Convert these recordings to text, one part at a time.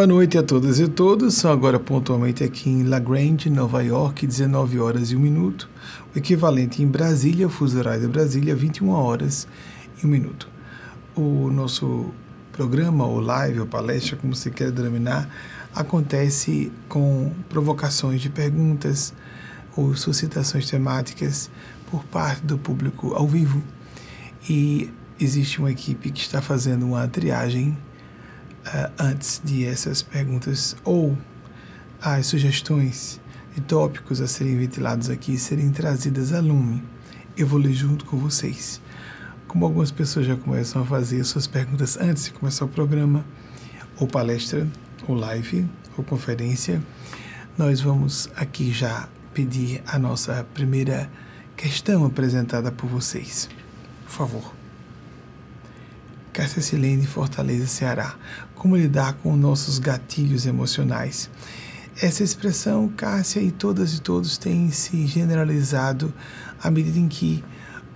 Boa noite a todas e todos. São agora pontualmente aqui em La Grande, Nova York, 19 horas e 1 minuto. O equivalente em Brasília, fuso horário de Brasília, 21 horas e 1 minuto. O nosso programa, ou live, ou palestra, como você quer denominar, acontece com provocações de perguntas ou suscitações temáticas por parte do público ao vivo. E existe uma equipe que está fazendo uma triagem uh, antes de essas perguntas ou as sugestões de tópicos a serem ventilados aqui serem trazidas a lume. Eu vou ler junto com vocês. Como algumas pessoas já começam a fazer suas perguntas antes de começar o programa, ou palestra, ou live, ou conferência, nós vamos aqui já pedir a nossa primeira questão apresentada por vocês. Por favor. Cássia Silene, Fortaleza, Ceará. Como lidar com nossos gatilhos emocionais? Essa expressão, Cássia e todas e todos têm se generalizado à medida em que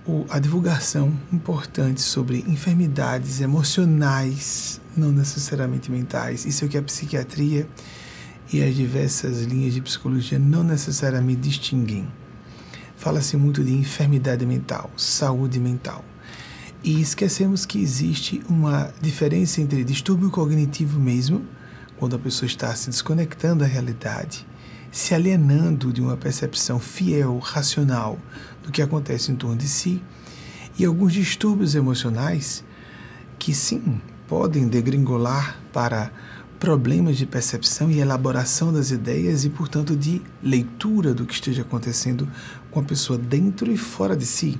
o, a divulgação importante sobre enfermidades emocionais, não necessariamente mentais, isso é o que a psiquiatria e as diversas linhas de psicologia não necessariamente distinguem. Fala-se muito de enfermidade mental, saúde mental. E esquecemos que existe uma diferença entre distúrbio cognitivo mesmo, quando a pessoa está se desconectando da realidade, se alienando de uma percepção fiel, racional do que acontece em torno de si, e alguns distúrbios emocionais que sim podem degringolar para problemas de percepção e elaboração das ideias e, portanto, de leitura do que esteja acontecendo com a pessoa dentro e fora de si.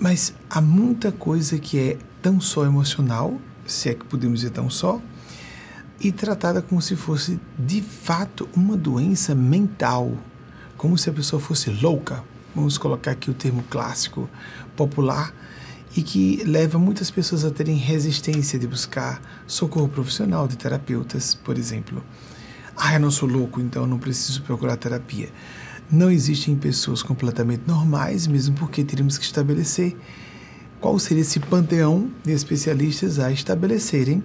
Mas há muita coisa que é tão só emocional, se é que podemos dizer tão só, e tratada como se fosse de fato uma doença mental, como se a pessoa fosse louca. Vamos colocar aqui o termo clássico, popular, e que leva muitas pessoas a terem resistência de buscar socorro profissional de terapeutas, por exemplo. Ah, eu não sou louco, então não preciso procurar terapia. Não existem pessoas completamente normais, mesmo porque teríamos que estabelecer qual seria esse panteão de especialistas a estabelecerem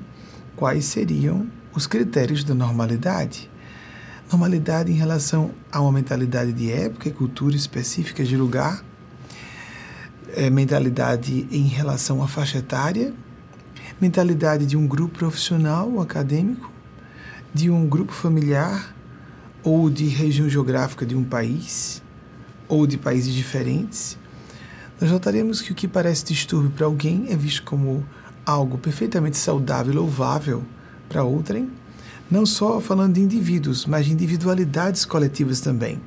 quais seriam os critérios da normalidade. Normalidade em relação a uma mentalidade de época e cultura específica de lugar, é, mentalidade em relação à faixa etária, mentalidade de um grupo profissional acadêmico, de um grupo familiar, ou de região geográfica de um país, ou de países diferentes, nós notaremos que o que parece distúrbio para alguém é visto como algo perfeitamente saudável e louvável para outrem, não só falando de indivíduos, mas de individualidades coletivas também,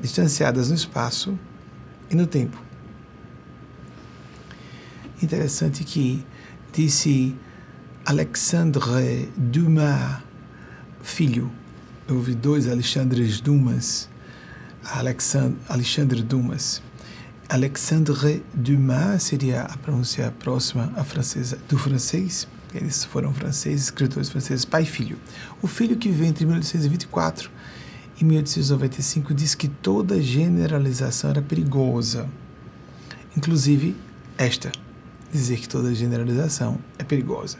distanciadas no espaço e no tempo. Interessante que disse Alexandre Dumas, filho, houve dois Alexandres Dumas, Alexandre, Alexandre Dumas. Alexandre Dumas seria a pronúncia próxima à francesa do francês. Eles foram franceses, escritores franceses, pai e filho. O filho que viveu entre 1824 e 1895 diz que toda generalização era perigosa. Inclusive esta, dizer que toda generalização é perigosa.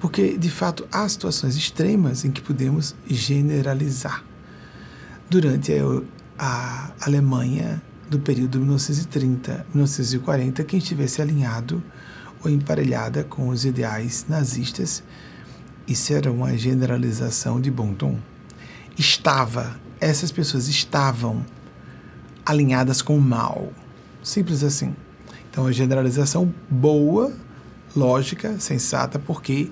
Porque, de fato, há situações extremas em que podemos generalizar. Durante a Alemanha do período 1930-1940, quem estivesse alinhado ou emparelhada com os ideais nazistas, isso era uma generalização de bom tom. Estava, essas pessoas estavam alinhadas com o mal. Simples assim. Então, a generalização boa, lógica, sensata, porque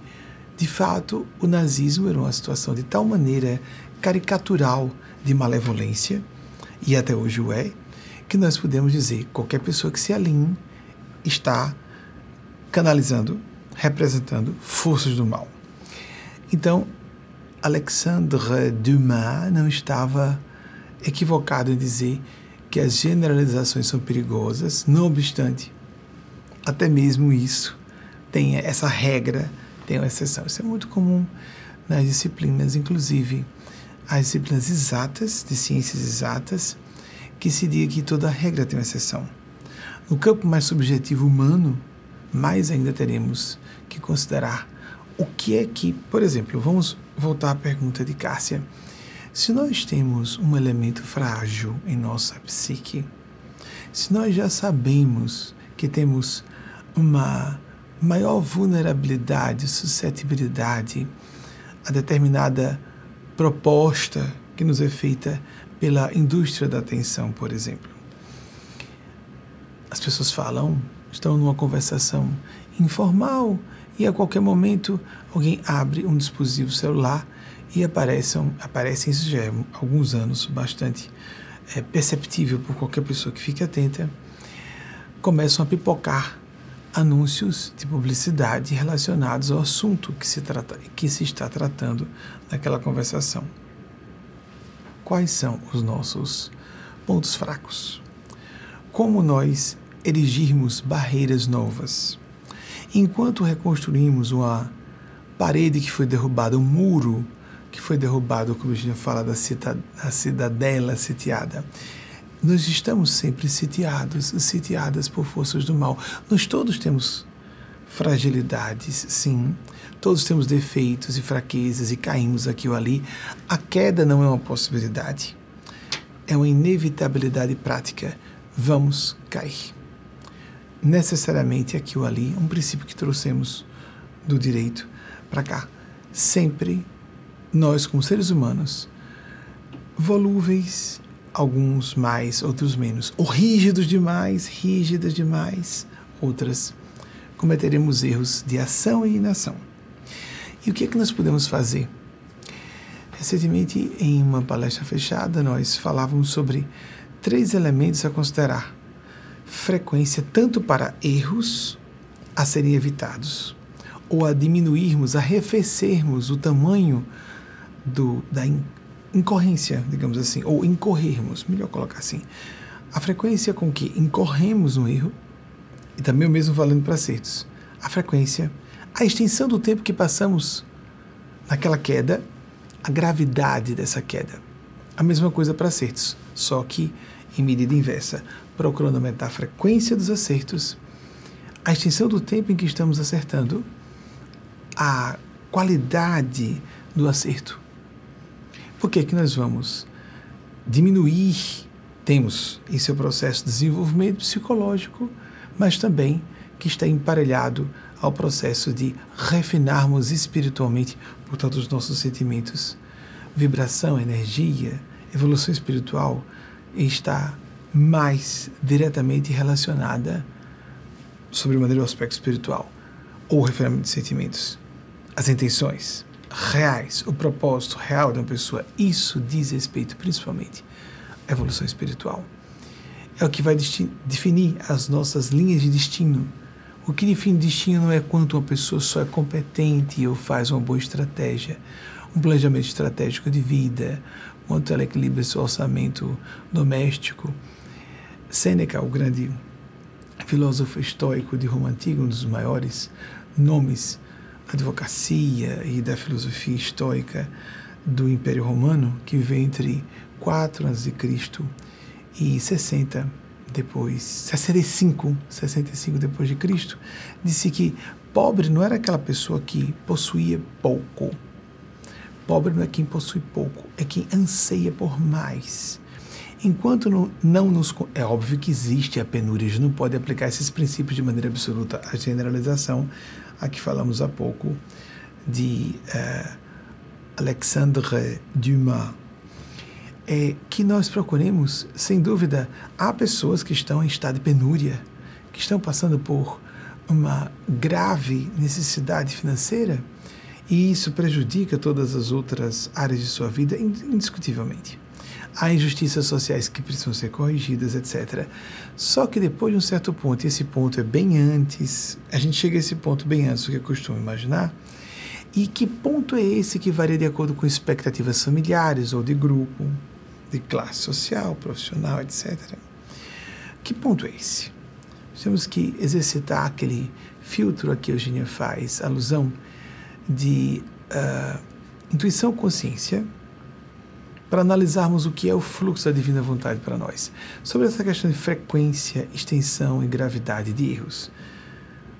de fato, o nazismo era uma situação de tal maneira caricatural de malevolência, e até hoje o é, que nós podemos dizer qualquer pessoa que se alinhe está canalizando, representando forças do mal. Então, Alexandre Dumas não estava equivocado em dizer que as generalizações são perigosas, não obstante, até mesmo isso tem essa regra tem uma exceção. Isso é muito comum nas disciplinas, inclusive as disciplinas exatas, de ciências exatas, que se diga que toda regra tem uma exceção. No campo mais subjetivo humano, mais ainda teremos que considerar o que é que, por exemplo, vamos voltar à pergunta de Cássia. Se nós temos um elemento frágil em nossa psique, se nós já sabemos que temos uma maior vulnerabilidade, suscetibilidade a determinada proposta que nos é feita pela indústria da atenção, por exemplo. As pessoas falam, estão numa conversação informal e a qualquer momento alguém abre um dispositivo celular e aparecem, aparecem isso já é alguns anos, bastante é, perceptível por qualquer pessoa que fique atenta, começam a pipocar anúncios de publicidade relacionados ao assunto que se, trata, que se está tratando naquela conversação. Quais são os nossos pontos fracos? Como nós erigirmos barreiras novas? Enquanto reconstruímos uma parede que foi derrubada, um muro que foi derrubado, como a gente fala da, da cidadela sitiada, nós estamos sempre sitiados, sitiadas por forças do mal. Nós todos temos fragilidades, sim. Todos temos defeitos e fraquezas e caímos aqui ou ali. A queda não é uma possibilidade. É uma inevitabilidade prática. Vamos cair necessariamente aqui ou ali, um princípio que trouxemos do direito para cá. Sempre nós, como seres humanos, volúveis, alguns mais, outros menos, ou rígidos demais, rígidas demais, outras cometeremos erros de ação e inação. E o que é que nós podemos fazer? Recentemente, em uma palestra fechada, nós falávamos sobre três elementos a considerar frequência tanto para erros a serem evitados ou a diminuirmos, a arrefecermos o tamanho do, da incorrência, digamos assim, ou incorrermos, melhor colocar assim. A frequência com que incorremos no erro, e também o mesmo valendo para acertos. A frequência, a extensão do tempo que passamos naquela queda, a gravidade dessa queda. A mesma coisa para acertos, só que em medida inversa procurando aumentar a frequência dos acertos, a extensão do tempo em que estamos acertando, a qualidade do acerto. Por que, que nós vamos diminuir? Temos em seu processo de desenvolvimento psicológico, mas também que está emparelhado ao processo de refinarmos espiritualmente, portanto, os nossos sentimentos. Vibração, energia, evolução espiritual está mais diretamente relacionada sobre ao aspecto espiritual ou referimento de sentimentos, as intenções reais, o propósito real de uma pessoa, isso diz respeito principalmente à evolução espiritual. É o que vai definir as nossas linhas de destino. O que define destino não é quanto uma pessoa só é competente ou faz uma boa estratégia, um planejamento estratégico de vida, quanto ela equilibra seu orçamento doméstico, Sêneca, o grande filósofo estoico de Roma Antiga, um dos maiores nomes advocacia e da filosofia estoica do Império Romano, que viveu entre 4 a.C. e 60 depois, 65, 65 depois de Cristo, disse que pobre não era aquela pessoa que possuía pouco. Pobre não é quem possui pouco, é quem anseia por mais. Enquanto não, não nos. É óbvio que existe a penúria, a gente não pode aplicar esses princípios de maneira absoluta. A generalização, a que falamos há pouco, de uh, Alexandre Dumas, é que nós procuremos, sem dúvida, há pessoas que estão em estado de penúria, que estão passando por uma grave necessidade financeira e isso prejudica todas as outras áreas de sua vida indiscutivelmente há injustiças sociais que precisam ser corrigidas, etc. Só que depois de um certo ponto, e esse ponto é bem antes, a gente chega a esse ponto bem antes do que eu costumo imaginar, e que ponto é esse que varia de acordo com expectativas familiares ou de grupo, de classe social, profissional, etc. Que ponto é esse? temos que exercitar aquele filtro a que Eugênia faz alusão de uh, intuição consciência, para analisarmos o que é o fluxo da divina vontade para nós. Sobre essa questão de frequência, extensão e gravidade de erros.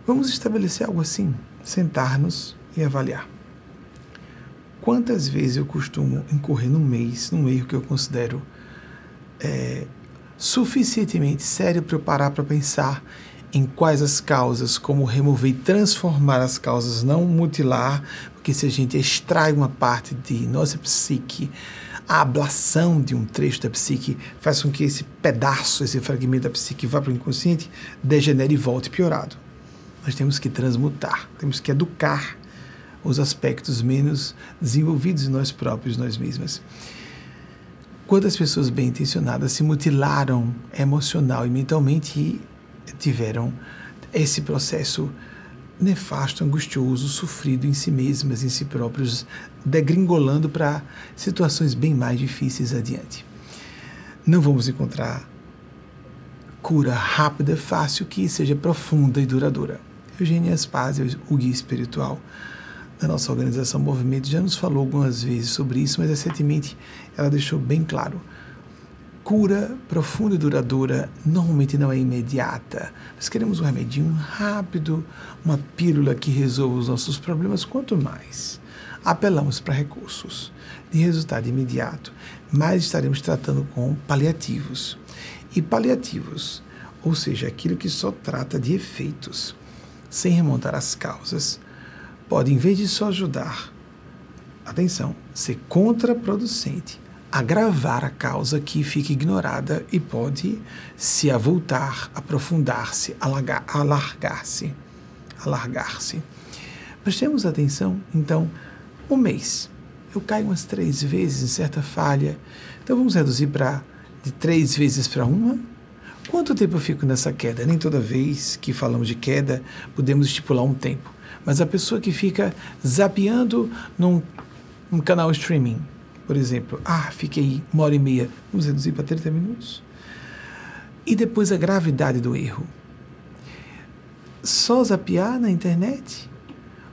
Vamos estabelecer algo assim, sentar-nos e avaliar. Quantas vezes eu costumo incorrer num mês num erro que eu considero é, suficientemente sério para eu parar para pensar em quais as causas, como remover e transformar as causas, não mutilar, porque se a gente extrai uma parte de nossa psique, a ablação de um trecho da psique faz com que esse pedaço, esse fragmento da psique vá para o inconsciente, degenere e volte piorado. Nós temos que transmutar, temos que educar os aspectos menos desenvolvidos em nós próprios, nós mesmas. Quantas pessoas bem intencionadas se mutilaram emocional e mentalmente e tiveram esse processo nefasto, angustioso, sofrido em si mesmas, em si próprios, degringolando para situações bem mais difíceis adiante. Não vamos encontrar cura rápida, fácil, que seja profunda e duradoura. Eugênia Aspazio, o guia espiritual da nossa organização Movimento, já nos falou algumas vezes sobre isso, mas recentemente ela deixou bem claro cura profunda e duradoura normalmente não é imediata. Nós queremos um remedinho rápido, uma pílula que resolva os nossos problemas. Quanto mais apelamos para recursos de resultado imediato, mais estaremos tratando com paliativos. E paliativos, ou seja, aquilo que só trata de efeitos, sem remontar as causas, pode, em vez de só ajudar, atenção, ser contraproducente agravar a causa que fica ignorada e pode se avultar, aprofundar-se, alargar-se. Alargar-se. Prestemos atenção, então, um mês. Eu caio umas três vezes em certa falha, então vamos reduzir para de três vezes para uma? Quanto tempo eu fico nessa queda? Nem toda vez que falamos de queda podemos estipular um tempo. Mas a pessoa que fica zapeando num, num canal streaming, por exemplo, ah, fiquei uma hora e meia, vamos reduzir para 30 minutos. E depois a gravidade do erro. Só zapear na internet?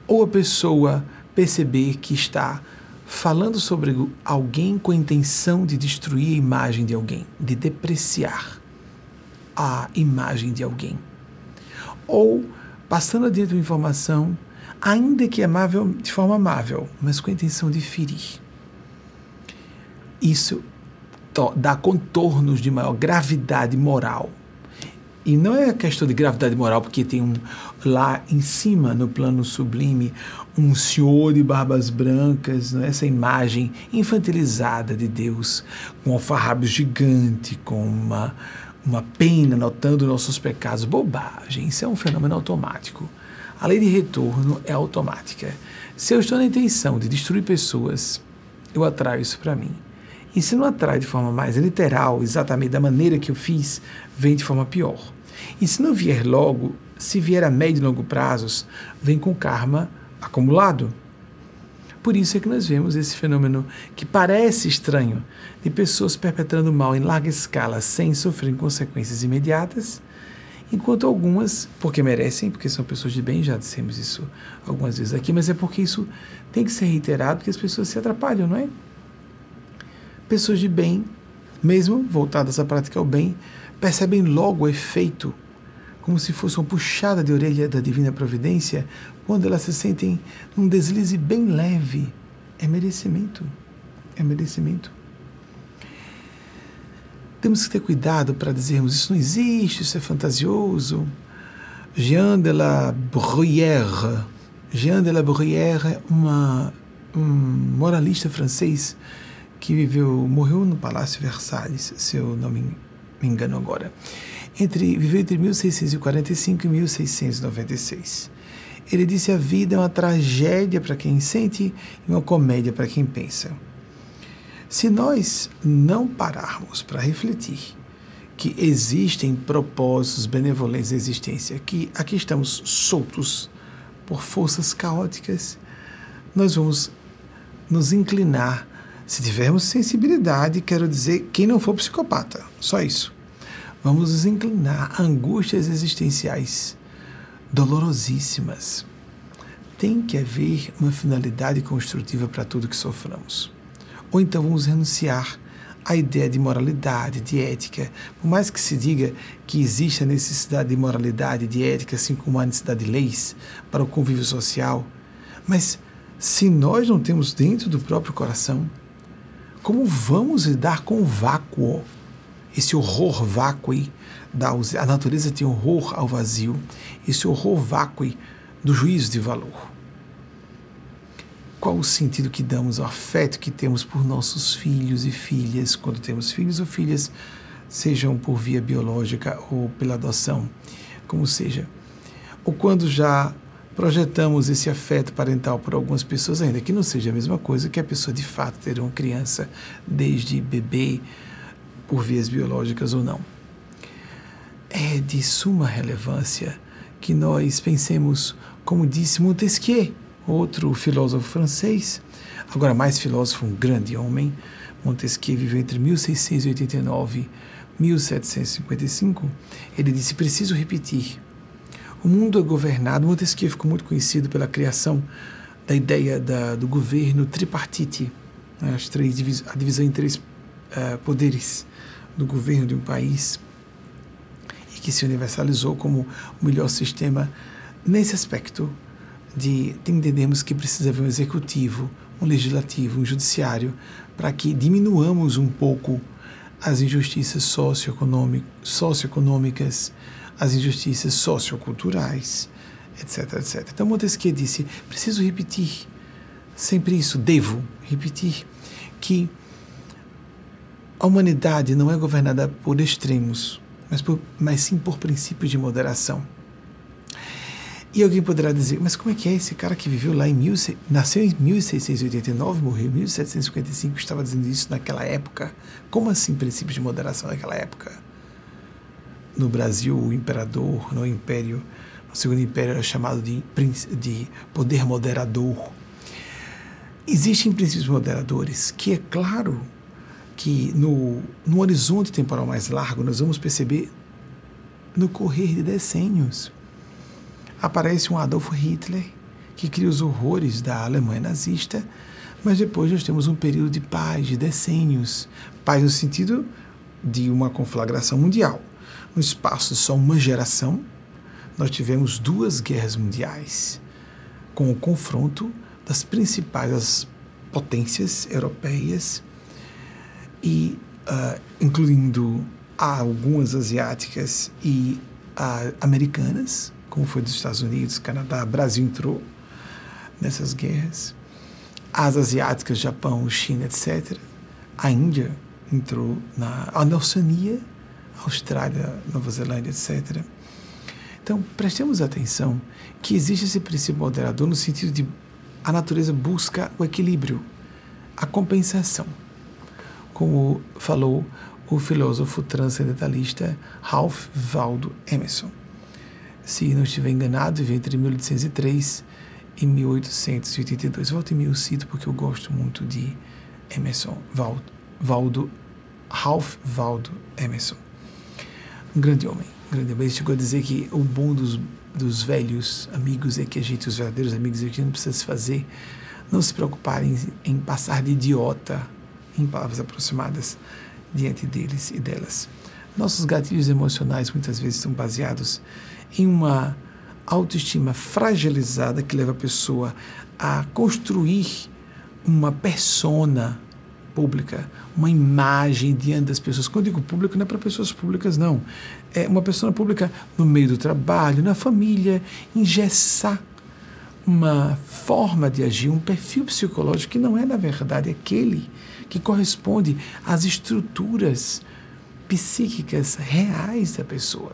Ou a pessoa perceber que está falando sobre alguém com a intenção de destruir a imagem de alguém, de depreciar a imagem de alguém. Ou passando adiante uma informação, ainda que amável, de forma amável, mas com a intenção de ferir isso dá contornos de maior gravidade moral. E não é questão de gravidade moral, porque tem um lá em cima, no plano sublime, um senhor de barbas brancas, né? essa imagem infantilizada de Deus, com um alfarrábio gigante, com uma, uma pena notando nossos pecados. Bobagem, isso é um fenômeno automático. A lei de retorno é automática. Se eu estou na intenção de destruir pessoas, eu atraio isso para mim. E se não atrai de forma mais literal, exatamente da maneira que eu fiz, vem de forma pior. E se não vier logo, se vier a médio e longo prazos, vem com karma acumulado. Por isso é que nós vemos esse fenômeno que parece estranho, de pessoas perpetrando mal em larga escala sem sofrer consequências imediatas, enquanto algumas, porque merecem, porque são pessoas de bem, já dissemos isso algumas vezes aqui, mas é porque isso tem que ser reiterado, porque as pessoas se atrapalham, não é? pessoas de bem, mesmo voltadas à prática ao bem, percebem logo o efeito, como se fosse uma puxada de orelha da divina providência, quando elas se sentem num deslize bem leve. É merecimento. É merecimento. Temos que ter cuidado para dizermos isso não existe, isso é fantasioso. Jean de la Bruyère, Jean de la Bruyère uma, um moralista francês que viveu, morreu no Palácio Versalhes, se eu não me, me engano agora. Entre, viveu entre 1645 e 1696. Ele disse: a vida é uma tragédia para quem sente e uma comédia para quem pensa. Se nós não pararmos para refletir que existem propósitos benevolentes da existência, que aqui estamos soltos por forças caóticas, nós vamos nos inclinar se tivermos sensibilidade, quero dizer, quem não for psicopata, só isso. Vamos nos inclinar a angústias existenciais dolorosíssimas. Tem que haver uma finalidade construtiva para tudo que sofremos. Ou então vamos renunciar à ideia de moralidade, de ética. Por mais que se diga que existe a necessidade de moralidade, de ética, assim como a necessidade de leis para o convívio social, Mas se nós não temos dentro do próprio coração, como vamos lidar com o vácuo? Esse horror vácuo da a natureza tem horror ao vazio, esse horror vácuo do juízo de valor. Qual o sentido que damos ao afeto que temos por nossos filhos e filhas, quando temos filhos ou filhas, sejam por via biológica ou pela adoção, como seja. Ou quando já projetamos esse afeto parental por algumas pessoas, ainda que não seja a mesma coisa que a pessoa de fato ter uma criança desde bebê, por vias biológicas ou não. É de suma relevância que nós pensemos, como disse Montesquieu, outro filósofo francês, agora mais filósofo, um grande homem, Montesquieu viveu entre 1689 e 1755, ele disse: Preciso repetir. O mundo é governado. Montesquieu ficou muito conhecido pela criação da ideia da, do governo tripartite, né, as três, a divisão em três uh, poderes do governo de um país, que se universalizou como o melhor sistema nesse aspecto de, de entendermos que precisa haver um executivo, um legislativo, um judiciário, para que diminuamos um pouco as injustiças socioeconômicas, as injustiças socioculturais, etc, etc. Então Montesquieu disse: preciso repetir sempre isso, devo repetir que a humanidade não é governada por extremos, mas, por, mas sim por princípios de moderação. E alguém poderá dizer, mas como é que é esse cara que viveu lá em mil, nasceu em 1689, morreu em 1755, estava dizendo isso naquela época? Como assim princípios de moderação naquela época? No Brasil, o imperador, no Império, no Segundo Império era chamado de, de poder moderador. Existem princípios moderadores que é claro que no, no horizonte temporal mais largo nós vamos perceber no correr de decênios aparece um Adolf Hitler que cria os horrores da Alemanha nazista, mas depois nós temos um período de paz, de decênios, paz no sentido de uma conflagração mundial. No espaço de só uma geração, nós tivemos duas guerras mundiais, com o confronto das principais potências europeias e uh, incluindo algumas asiáticas e uh, americanas, como foi dos Estados Unidos, Canadá, Brasil entrou nessas guerras, as asiáticas, Japão, China, etc. A Índia entrou na a Oceania, Austrália, Nova Zelândia, etc. Então, prestemos atenção que existe esse princípio moderador no sentido de a natureza busca o equilíbrio, a compensação. Como falou o filósofo transcendentalista Ralph Waldo Emerson se não estiver enganado, veio entre 1803 e 1882. Volta e meio cito porque eu gosto muito de Emerson, Valdo, Valdo Ralph Waldo Emerson. Um grande homem, um grande homem. Ele chegou a dizer que o bom dos, dos velhos amigos é que a gente, os verdadeiros amigos, é que a gente não precisa se fazer, não se preocupar em, em passar de idiota, em palavras aproximadas, diante deles e delas. Nossos gatilhos emocionais muitas vezes estão baseados em uma autoestima fragilizada que leva a pessoa a construir uma persona pública, uma imagem diante das pessoas. Quando digo público, não é para pessoas públicas, não. É uma pessoa pública no meio do trabalho, na família, engessar uma forma de agir, um perfil psicológico que não é, na verdade, aquele que corresponde às estruturas psíquicas reais da pessoa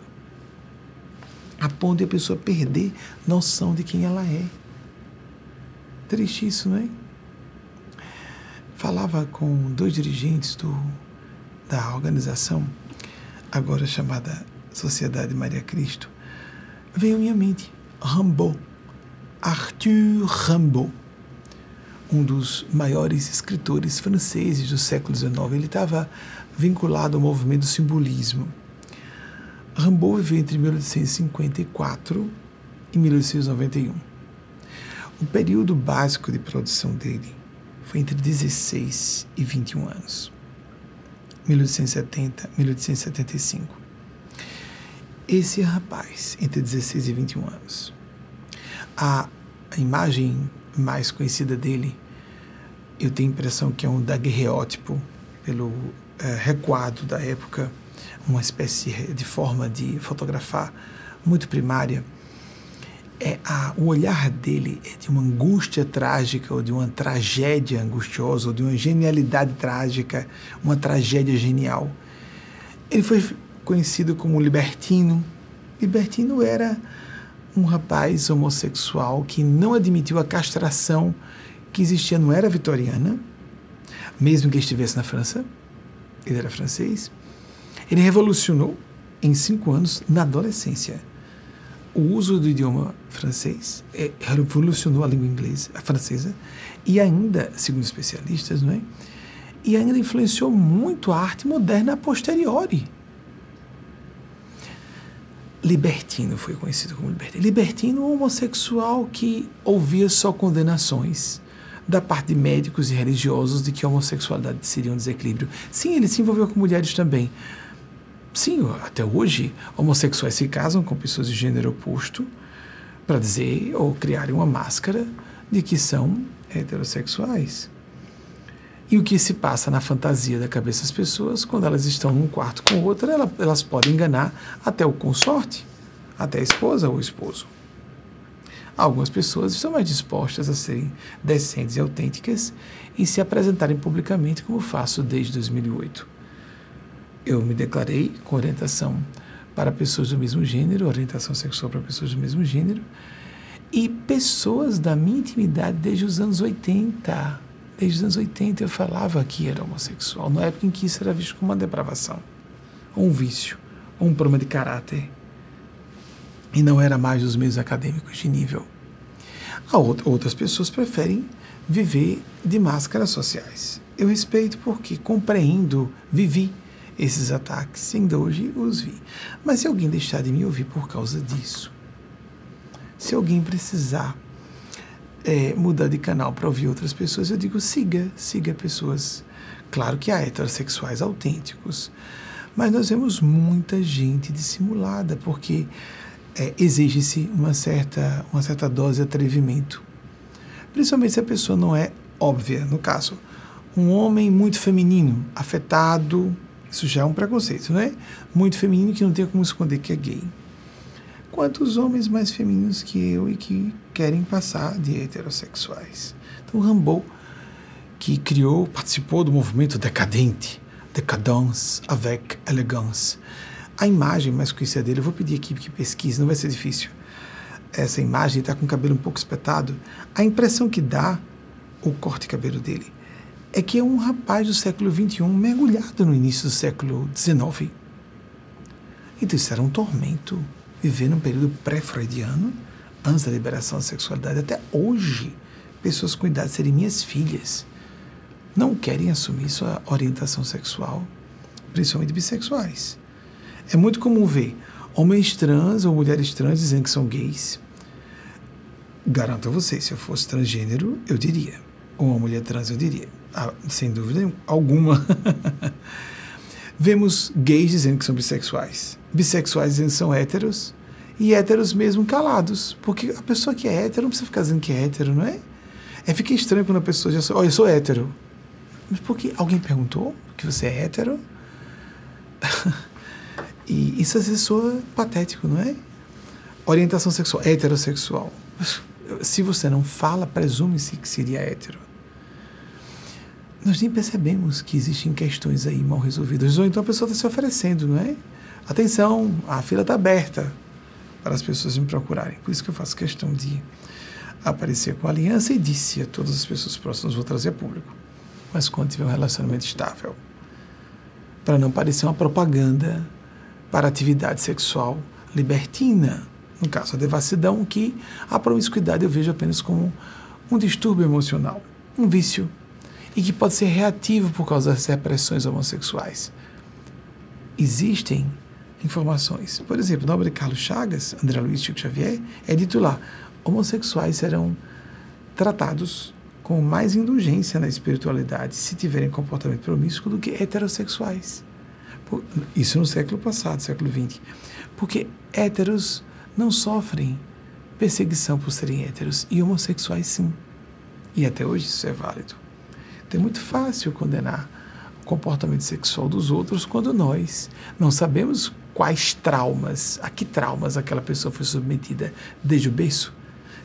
a ponto de a pessoa perder noção de quem ela é. Triste isso, não é? Falava com dois dirigentes do, da organização, agora chamada Sociedade Maria Cristo. Veio minha mente Rimbaud, Arthur Rimbaud, um dos maiores escritores franceses do século XIX. Ele estava vinculado ao movimento do simbolismo Rimbaud viveu entre 1854 e 1891. O período básico de produção dele foi entre 16 e 21 anos. 1870, 1875. Esse rapaz, entre 16 e 21 anos, a, imagem mais conhecida dele, eu tenho a impressão que é um daguerreótipo, pelo é, recuado da época, uma espécie de forma de fotografar muito primária. É a, o olhar dele é de uma angústia trágica, ou de uma tragédia angustiosa, ou de uma genialidade trágica, uma tragédia genial. Ele foi conhecido como libertino. Libertino era um rapaz homossexual que não admitiu a castração que existia não era vitoriana, mesmo que estivesse na França, ele era francês. Ele revolucionou em cinco anos na adolescência o uso do idioma francês, é, revolucionou a língua inglesa, a francesa, e ainda, segundo especialistas, não é? E ainda influenciou muito a arte moderna a posteriori. Libertino foi conhecido como libertino. Libertino homossexual que ouvia só condenações da parte de médicos e religiosos de que a homossexualidade seria um desequilíbrio. Sim, ele se envolveu com mulheres também. Sim, até hoje, homossexuais se casam com pessoas de gênero oposto para dizer ou criarem uma máscara de que são heterossexuais. E o que se passa na fantasia da cabeça das pessoas, quando elas estão num quarto com outra, elas podem enganar até o consorte, até a esposa ou o esposo. Algumas pessoas estão mais dispostas a serem decentes e autênticas e se apresentarem publicamente, como faço desde 2008. Eu me declarei com orientação para pessoas do mesmo gênero, orientação sexual para pessoas do mesmo gênero, e pessoas da minha intimidade desde os anos 80 Desde os anos 80 eu falava que era homossexual, na época em que isso era visto como uma depravação, ou um vício, ou um problema de caráter. E não era mais dos meios acadêmicos de nível. Outras pessoas preferem viver de máscaras sociais. Eu respeito porque compreendo, vivi esses ataques, ainda hoje os vi. Mas se alguém deixar de me ouvir por causa disso, se alguém precisar é, mudar de canal para ouvir outras pessoas, eu digo siga, siga pessoas. Claro que há heterossexuais autênticos, mas nós vemos muita gente dissimulada, porque é, exige-se uma certa, uma certa dose de atrevimento. Principalmente se a pessoa não é óbvia. No caso, um homem muito feminino, afetado, isso já é um preconceito, não é? Muito feminino que não tem como esconder que é gay quantos homens mais femininos que eu e que querem passar de heterossexuais. Então, Rambaud, que criou, participou do movimento decadente, Decadence avec élégance. A imagem mais conhecida dele, eu vou pedir aqui que pesquise, não vai ser difícil. Essa imagem está com o cabelo um pouco espetado. A impressão que dá o corte de cabelo dele é que é um rapaz do século XXI mergulhado no início do século XIX. Então isso era um tormento viver num período pré-freudiano, antes da liberação da sexualidade, até hoje, pessoas com idade serem minhas filhas não querem assumir sua orientação sexual, principalmente bissexuais. É muito comum ver homens trans ou mulheres trans dizendo que são gays. Garanto a vocês, se eu fosse transgênero, eu diria. Ou uma mulher trans, eu diria. Ah, sem dúvida alguma. Vemos gays dizendo que são bissexuais bissexuais dizendo que são héteros e héteros mesmo calados. Porque a pessoa que é hétero não precisa ficar dizendo que é hétero, não é? É fica estranho quando a pessoa já olha, eu sou hétero. Mas porque alguém perguntou que você é hétero? e isso às vezes soa patético, não é? Orientação sexual, heterossexual. Se você não fala, presume-se que seria hétero. Nós nem percebemos que existem questões aí mal resolvidas. Ou então a pessoa está se oferecendo, não é? Atenção, a fila está aberta para as pessoas me procurarem. Por isso que eu faço questão de aparecer com a aliança e disse a todas as pessoas próximas vou trazer público. Mas quando tiver um relacionamento estável. Para não parecer uma propaganda para atividade sexual libertina. No caso, a devassidão, que a promiscuidade eu vejo apenas como um distúrbio emocional, um vício, e que pode ser reativo por causa das repressões homossexuais. Existem informações. Por exemplo, na obra de Carlos Chagas, André Luiz Chico Xavier, é dito lá: homossexuais serão tratados com mais indulgência na espiritualidade se tiverem comportamento promíscuo do que heterossexuais. Isso no século passado, século XX. Porque héteros não sofrem perseguição por serem héteros e homossexuais sim. E até hoje isso é válido. É muito fácil condenar o comportamento sexual dos outros quando nós não sabemos quais traumas, a que traumas aquela pessoa foi submetida desde o berço,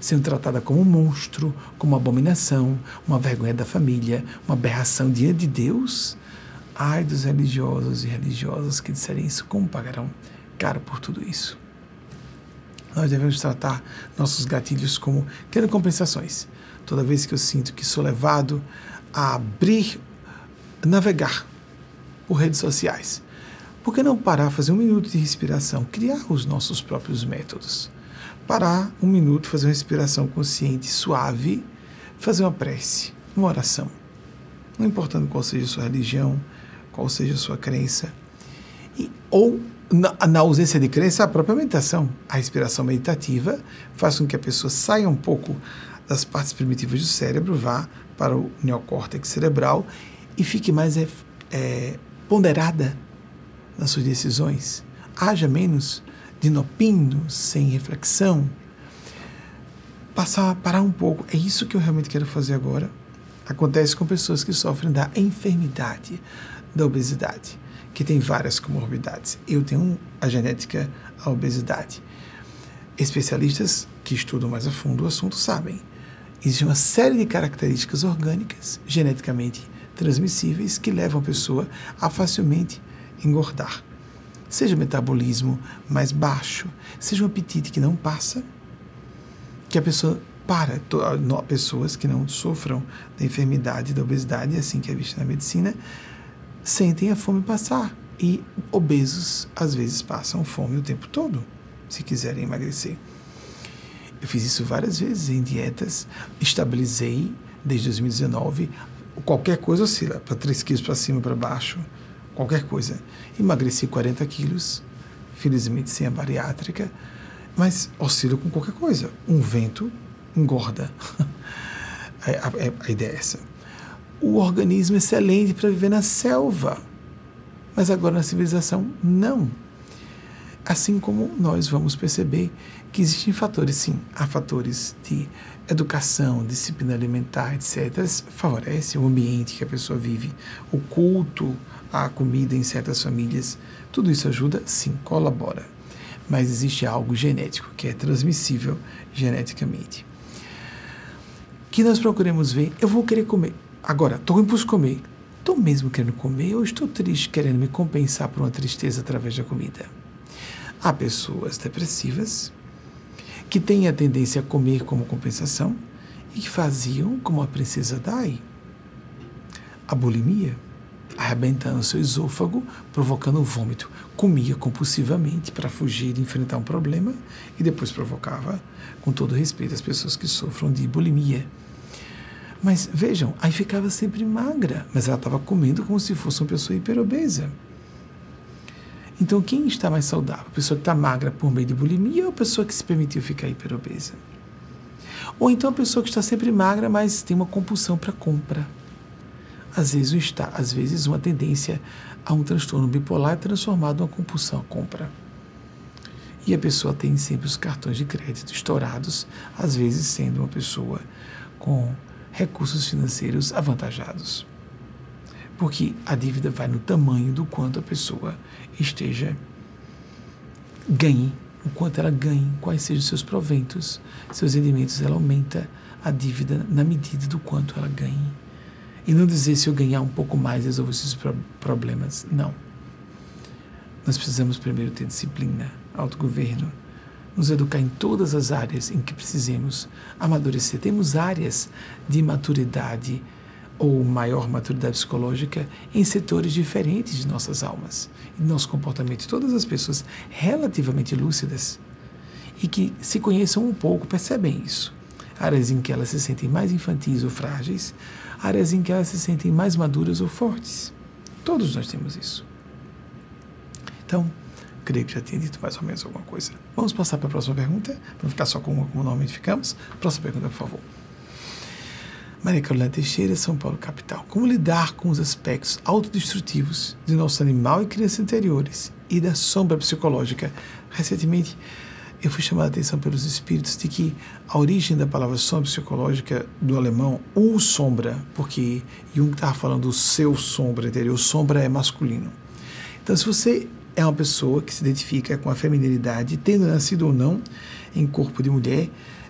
sendo tratada como um monstro, como uma abominação, uma vergonha da família, uma aberração diante de Deus. Ai dos religiosos e religiosas que disserem isso, como pagarão caro por tudo isso? Nós devemos tratar nossos gatilhos como querendo compensações. Toda vez que eu sinto que sou levado a abrir, navegar por redes sociais, por que não parar, fazer um minuto de respiração, criar os nossos próprios métodos? Parar um minuto, fazer uma respiração consciente, suave, fazer uma prece, uma oração. Não importando qual seja a sua religião, qual seja a sua crença. E, ou, na, na ausência de crença, a própria meditação. A respiração meditativa faz com que a pessoa saia um pouco das partes primitivas do cérebro, vá para o neocórtex cerebral e fique mais é, é, ponderada nas suas decisões, haja menos de nopino, sem reflexão. Passar, parar um pouco. É isso que eu realmente quero fazer agora. Acontece com pessoas que sofrem da enfermidade, da obesidade, que tem várias comorbidades. Eu tenho a genética, a obesidade. Especialistas que estudam mais a fundo o assunto sabem. Existe uma série de características orgânicas geneticamente transmissíveis que levam a pessoa a facilmente engordar. Seja o metabolismo mais baixo, seja um apetite que não passa, que a pessoa para, pessoas que não sofram da enfermidade da obesidade, assim que é vista na medicina, sentem a fome passar. E obesos, às vezes, passam fome o tempo todo, se quiserem emagrecer. Eu fiz isso várias vezes em dietas, estabilizei desde 2019. Qualquer coisa oscila para 3 quilos para cima para baixo qualquer coisa. Emagreci 40 quilos, felizmente sem a bariátrica, mas oscilo com qualquer coisa. Um vento engorda. a, a, a ideia é essa. O organismo é excelente para viver na selva, mas agora na civilização, não. Assim como nós vamos perceber que existem fatores, sim, há fatores de educação, disciplina alimentar, etc., favorece o ambiente que a pessoa vive, o culto à comida em certas famílias, tudo isso ajuda? Sim, colabora. Mas existe algo genético que é transmissível geneticamente. Que nós procuremos ver, eu vou querer comer. Agora, estou com impulso comer. Estou mesmo querendo comer ou estou triste querendo me compensar por uma tristeza através da comida? Há pessoas depressivas que têm a tendência a comer como compensação e que faziam como a princesa Dai, a bulimia, arrebentando seu esôfago, provocando vômito. Comia compulsivamente para fugir e enfrentar um problema e depois provocava, com todo respeito, as pessoas que sofram de bulimia. Mas vejam, aí ficava sempre magra, mas ela estava comendo como se fosse uma pessoa hiperobesa. Então, quem está mais saudável? A pessoa que está magra por meio de bulimia ou a pessoa que se permitiu ficar hiperobesa? Ou então a pessoa que está sempre magra, mas tem uma compulsão para compra. Às vezes, está, às vezes uma tendência a um transtorno bipolar é transformado numa compulsão à compra. E a pessoa tem sempre os cartões de crédito estourados, às vezes sendo uma pessoa com recursos financeiros avantajados porque a dívida vai no tamanho do quanto a pessoa esteja ganhe, o quanto ela ganhe, quais sejam seus proventos, seus rendimentos, ela aumenta a dívida na medida do quanto ela ganhe. E não dizer se eu ganhar um pouco mais resolvo esses problemas. Não. Nós precisamos primeiro ter disciplina, autogoverno, nos educar em todas as áreas em que precisemos amadurecer. Temos áreas de maturidade ou maior maturidade psicológica em setores diferentes de nossas almas e nosso comportamento. Todas as pessoas relativamente lúcidas e que se conheçam um pouco percebem isso. Áreas em que elas se sentem mais infantis ou frágeis, áreas em que elas se sentem mais maduras ou fortes. Todos nós temos isso. Então, creio que já tinha dito mais ou menos alguma coisa. Vamos passar para a próxima pergunta, para não ficar só com uma como normalmente ficamos. Próxima pergunta, por favor. Maria Carolina Teixeira, São Paulo, capital. Como lidar com os aspectos autodestrutivos de nosso animal e criança interiores e da sombra psicológica? Recentemente, eu fui chamado a atenção pelos espíritos de que a origem da palavra sombra psicológica do alemão, o sombra, porque Jung estava falando do seu sombra interior, sombra é masculino. Então, se você é uma pessoa que se identifica com a feminilidade, tendo nascido ou não em corpo de mulher,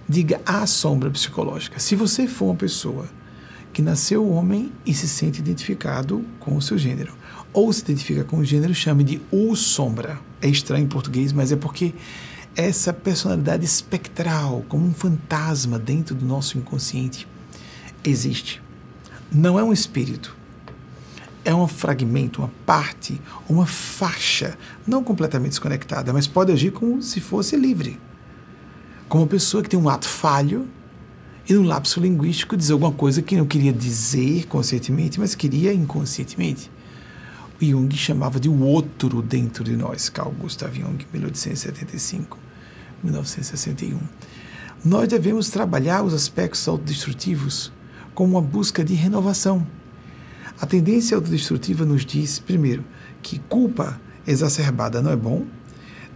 diga a sombra psicológica. Se você for uma pessoa que nasceu homem e se sente identificado com o seu gênero, ou se identifica com o gênero, chame de o sombra. É estranho em português, mas é porque essa personalidade espectral, como um fantasma dentro do nosso inconsciente, existe. Não é um espírito. É um fragmento, uma parte, uma faixa, não completamente desconectada, mas pode agir como se fosse livre. Como uma pessoa que tem um ato falho e no lapso linguístico diz alguma coisa que não queria dizer conscientemente, mas queria inconscientemente. O Jung chamava de o outro dentro de nós, Carl Gustav Jung, 1875. 1961. Nós devemos trabalhar os aspectos autodestrutivos com uma busca de renovação. A tendência autodestrutiva nos diz, primeiro, que culpa exacerbada não é bom,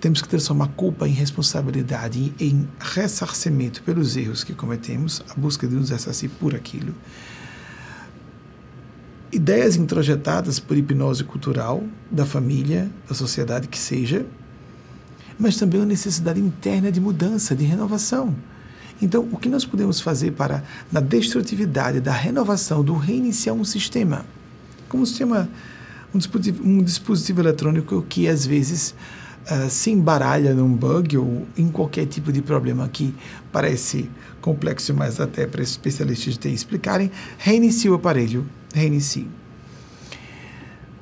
temos que transformar culpa em responsabilidade, em ressarcimento pelos erros que cometemos, a busca de nos ressarcir por aquilo. Ideias introjetadas por hipnose cultural, da família, da sociedade que seja, mas também uma necessidade interna de mudança, de renovação. Então, o que nós podemos fazer para, na destrutividade da renovação, do reiniciar um sistema? Como se chama um dispositivo, um dispositivo eletrônico que às vezes uh, se embaralha num bug ou em qualquer tipo de problema que parece complexo, mas até para especialistas de explicarem, reinicie o aparelho, reinicie.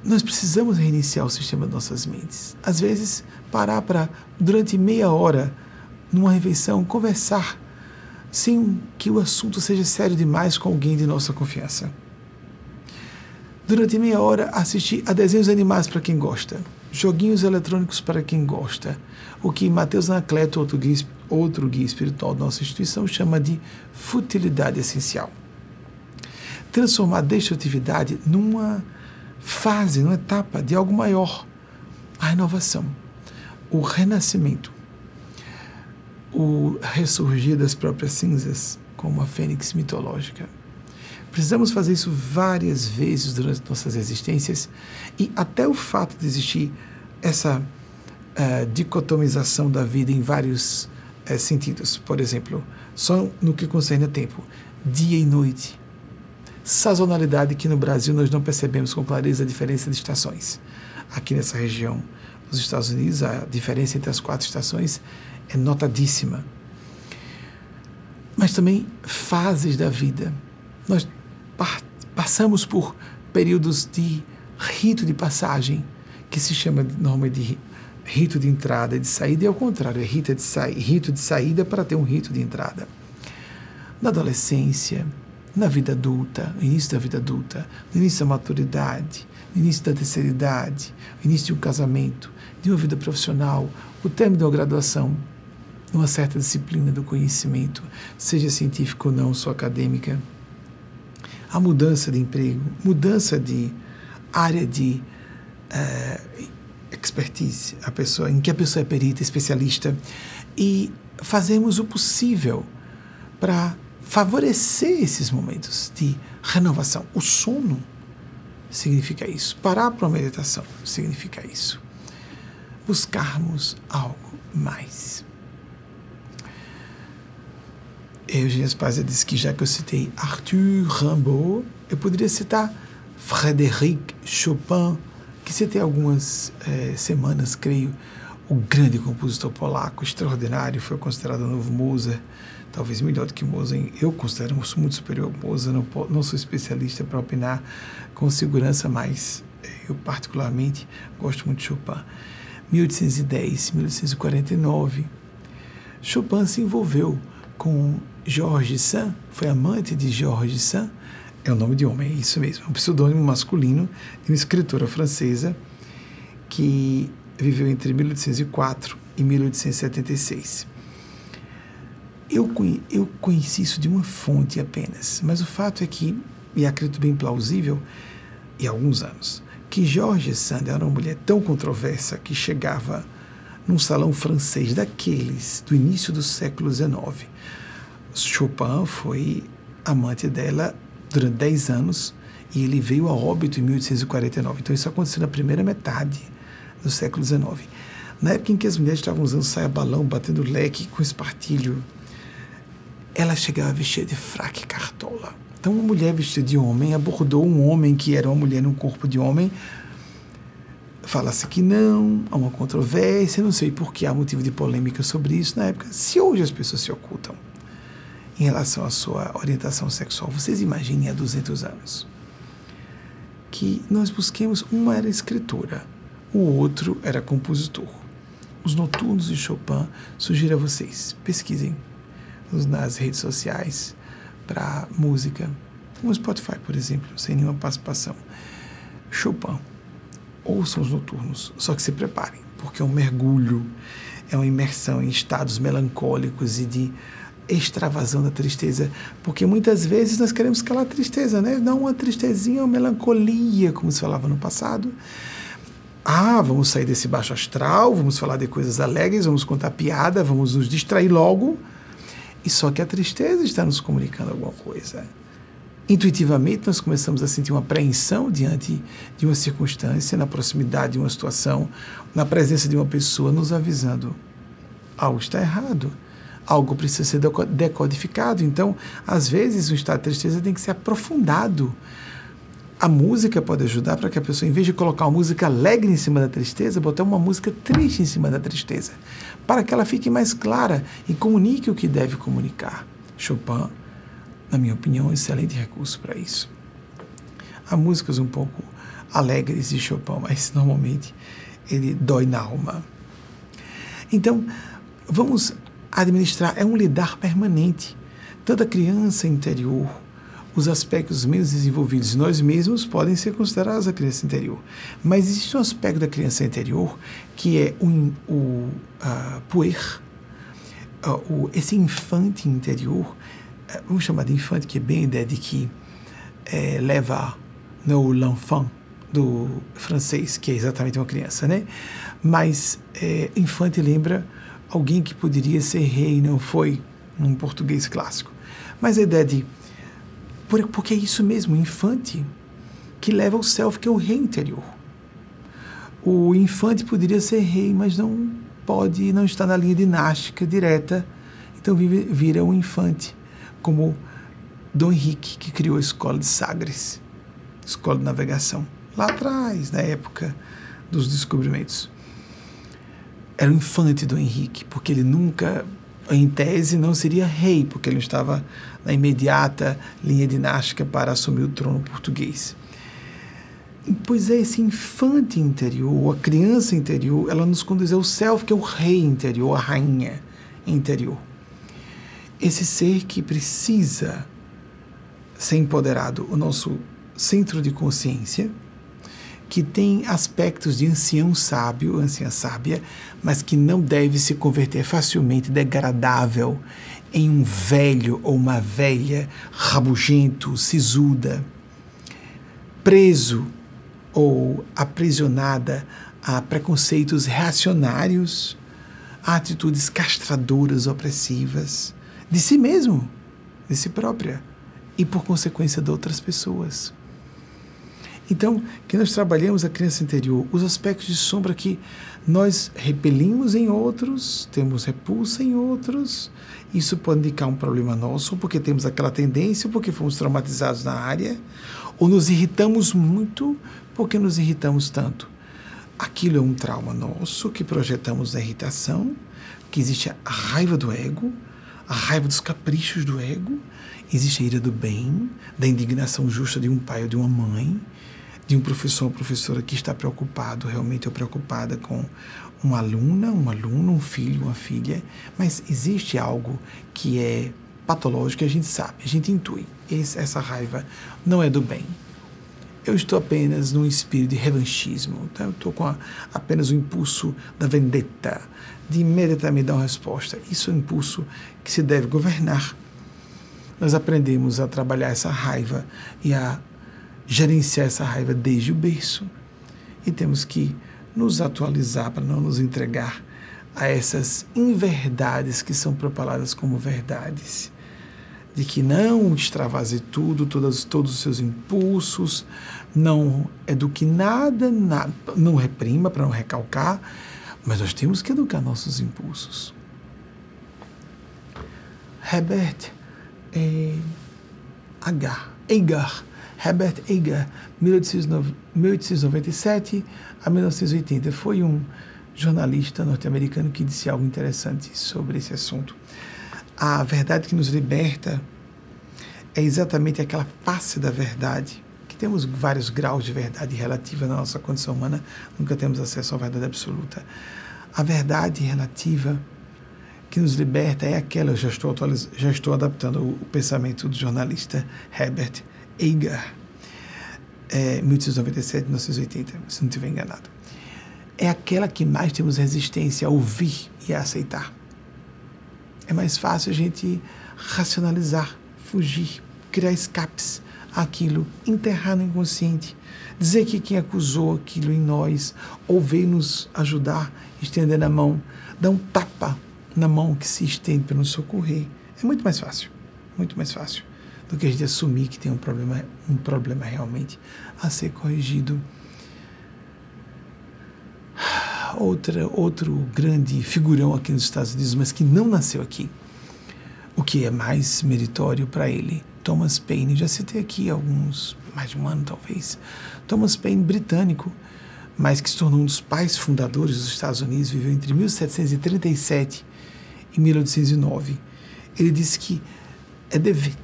Nós precisamos reiniciar o sistema de nossas mentes. Às vezes, parar para, durante meia hora, numa refeição, conversar, sem que o assunto seja sério demais com alguém de nossa confiança. Durante meia hora, assistir a desenhos animais para quem gosta, joguinhos eletrônicos para quem gosta, o que Mateus Anacleto, outro guia, outro guia espiritual da nossa instituição, chama de futilidade essencial. Transformar a destrutividade numa fase, numa etapa de algo maior, a renovação, o renascimento, o ressurgir das próprias cinzas, como a fênix mitológica. Precisamos fazer isso várias vezes durante nossas existências e até o fato de existir essa uh, dicotomização da vida em vários uh, sentidos. Por exemplo, só no que concerne a tempo, dia e noite, sazonalidade que no Brasil nós não percebemos com clareza a diferença de estações. Aqui nessa região dos Estados Unidos, a diferença entre as quatro estações é notadíssima. Mas também fases da vida. Nós passamos por períodos de rito de passagem, que se chama normalmente de rito de entrada e de saída, e ao contrário, é rito de, sa rito de saída para ter um rito de entrada. Na adolescência, na vida adulta, no início da vida adulta, no início da maturidade, no início da terceira idade, no início de um casamento, de uma vida profissional, o término da graduação, numa certa disciplina do conhecimento, seja científico ou não, só acadêmica, a mudança de emprego, mudança de área de uh, expertise, a pessoa, em que a pessoa é perita, especialista, e fazemos o possível para favorecer esses momentos de renovação. O sono significa isso. Parar para uma meditação significa isso. Buscarmos algo mais. Eugênia Spazia disse que já que eu citei Arthur Rimbaud, eu poderia citar Frédéric Chopin, que citei algumas é, semanas, creio, o grande compositor polaco, extraordinário, foi considerado o novo Mozart talvez melhor do que Mozart. Eu considero muito superior a Mozart, não, não sou especialista para opinar com segurança, mas eu particularmente gosto muito de Chopin. 1810, 1849, Chopin se envolveu com Georges Sand, foi amante de Georges Sand, é o nome de homem, é isso mesmo, é um pseudônimo masculino de uma escritora francesa que viveu entre 1804 e 1876. Eu, eu conheci isso de uma fonte apenas, mas o fato é que, e acredito bem plausível, e há alguns anos, que Jorge Sand era uma mulher tão controversa que chegava num salão francês daqueles do início do século XIX. Chopin foi amante dela durante 10 anos e ele veio a óbito em 1849. Então isso aconteceu na primeira metade do século XIX. Na época em que as mulheres estavam usando saia-balão, batendo leque com espartilho, ela chegava vestida de fraque cartola. Então uma mulher vestida de homem abordou um homem que era uma mulher num corpo de homem. Fala-se que não, há uma controvérsia, não sei por que há motivo de polêmica sobre isso na época. Se hoje as pessoas se ocultam em relação à sua orientação sexual, vocês imaginem há 200 anos que nós busquemos, uma era escritora, o outro era compositor. Os noturnos de Chopin, sugiro a vocês, pesquisem nas redes sociais para música, no Spotify, por exemplo, sem nenhuma participação. Chopin, ouçam os noturnos, só que se preparem, porque é um mergulho, é uma imersão em estados melancólicos e de extravasão da tristeza, porque muitas vezes nós queremos calar a tristeza, né? Não uma tristezinha, uma melancolia, como se falava no passado. Ah, vamos sair desse baixo astral, vamos falar de coisas alegres, vamos contar piada, vamos nos distrair logo. E só que a tristeza está nos comunicando alguma coisa. Intuitivamente, nós começamos a sentir uma apreensão diante de uma circunstância, na proximidade de uma situação, na presença de uma pessoa nos avisando: algo está errado algo precisa ser decodificado. Então, às vezes, o estado de tristeza tem que ser aprofundado. A música pode ajudar para que a pessoa, em vez de colocar uma música alegre em cima da tristeza, botar uma música triste em cima da tristeza, para que ela fique mais clara e comunique o que deve comunicar. Chopin, na minha opinião, é um excelente recurso para isso. Há músicas um pouco alegres de Chopin, mas normalmente ele dói na alma. Então, vamos administrar é um lidar permanente. Tanto a criança interior, os aspectos menos desenvolvidos de nós mesmos podem ser considerados a criança interior. Mas existe um aspecto da criança interior que é o, o uh, puer, uh, o, esse infante interior, uh, vamos chamar de infante, que é bem a ideia de que é, leva no l'enfant do francês, que é exatamente uma criança, né? Mas é, infante lembra alguém que poderia ser rei não foi, num português clássico. Mas a ideia de. Porque é isso mesmo, o infante que leva o self, que é o rei interior. O infante poderia ser rei, mas não pode, não está na linha dinástica direta, então vira um infante, como Dom Henrique, que criou a escola de Sagres, escola de navegação, lá atrás, na época dos descobrimentos era o infante do Henrique, porque ele nunca, em tese, não seria rei, porque ele não estava na imediata linha dinástica para assumir o trono português. Pois é, esse infante interior, a criança interior, ela nos conduz ao self, que é o rei interior, a rainha interior. Esse ser que precisa ser empoderado, o nosso centro de consciência, que tem aspectos de ancião sábio, anciã sábia, mas que não deve se converter facilmente degradável em um velho ou uma velha rabugento, sisuda, preso ou aprisionada a preconceitos reacionários, a atitudes castradoras, opressivas, de si mesmo, de si própria e por consequência de outras pessoas. Então, que nós trabalhemos a criança interior, os aspectos de sombra que nós repelimos em outros, temos repulsa em outros. Isso pode indicar um problema nosso, porque temos aquela tendência, porque fomos traumatizados na área, ou nos irritamos muito, porque nos irritamos tanto. Aquilo é um trauma nosso que projetamos na irritação, que existe a raiva do ego, a raiva dos caprichos do ego, existe a ira do bem, da indignação justa de um pai ou de uma mãe, de um professor ou professora que está preocupado, realmente ou preocupada com uma aluna, um aluno, um filho, uma filha, mas existe algo que é patológico, a gente sabe, a gente intui. Esse, essa raiva não é do bem. Eu estou apenas num espírito de revanchismo, tá? eu estou com a, apenas o impulso da vendetta, de imediatamente dar uma resposta. Isso é um impulso que se deve governar. Nós aprendemos a trabalhar essa raiva e a gerenciar essa raiva desde o berço. E temos que nos atualizar para não nos entregar a essas inverdades que são propaladas como verdades. De que não extravase tudo, todos, todos os seus impulsos, não eduque nada, nada não reprima para não recalcar, mas nós temos que educar nossos impulsos. Herbert é, Agar, Agar, Herbert Agar, 1897 a 1980, foi um jornalista norte-americano que disse algo interessante sobre esse assunto. A verdade que nos liberta é exatamente aquela face da verdade, que temos vários graus de verdade relativa na nossa condição humana, nunca temos acesso à verdade absoluta. A verdade relativa que nos liberta é aquela, eu já estou, já estou adaptando o pensamento do jornalista Herbert Eiger, é, 1897, 1980, se não estiver enganado é aquela que mais temos resistência a ouvir e a aceitar. É mais fácil a gente racionalizar, fugir, criar escapes àquilo, enterrar no inconsciente, dizer que quem acusou aquilo em nós ou veio nos ajudar, estender a mão, dar um tapa na mão que se estende para nos socorrer. É muito mais fácil, muito mais fácil do que a gente assumir que tem um problema, um problema realmente a ser corrigido outra, outro grande figurão aqui nos Estados Unidos, mas que não nasceu aqui. O que é mais meritório para ele? Thomas Paine, já citei aqui alguns, mais de um ano talvez. Thomas Paine, britânico, mas que se tornou um dos pais fundadores dos Estados Unidos, viveu entre 1737 e 1809. Ele disse que é dever,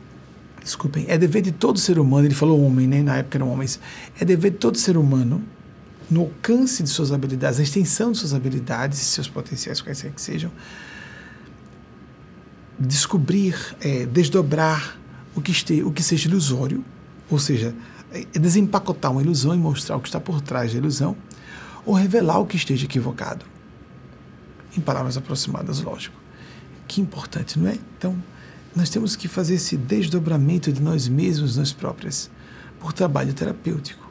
desculpem, é dever de todo ser humano, ele falou homem, né? na época eram homens, é dever de todo ser humano no alcance de suas habilidades, na extensão de suas habilidades seus potenciais, quaisquer que sejam, descobrir, é, desdobrar o que, este, o que seja ilusório, ou seja, é, desempacotar uma ilusão e mostrar o que está por trás da ilusão, ou revelar o que esteja equivocado. Em palavras aproximadas, lógico. Que importante, não é? Então, nós temos que fazer esse desdobramento de nós mesmos, nós próprias, por trabalho terapêutico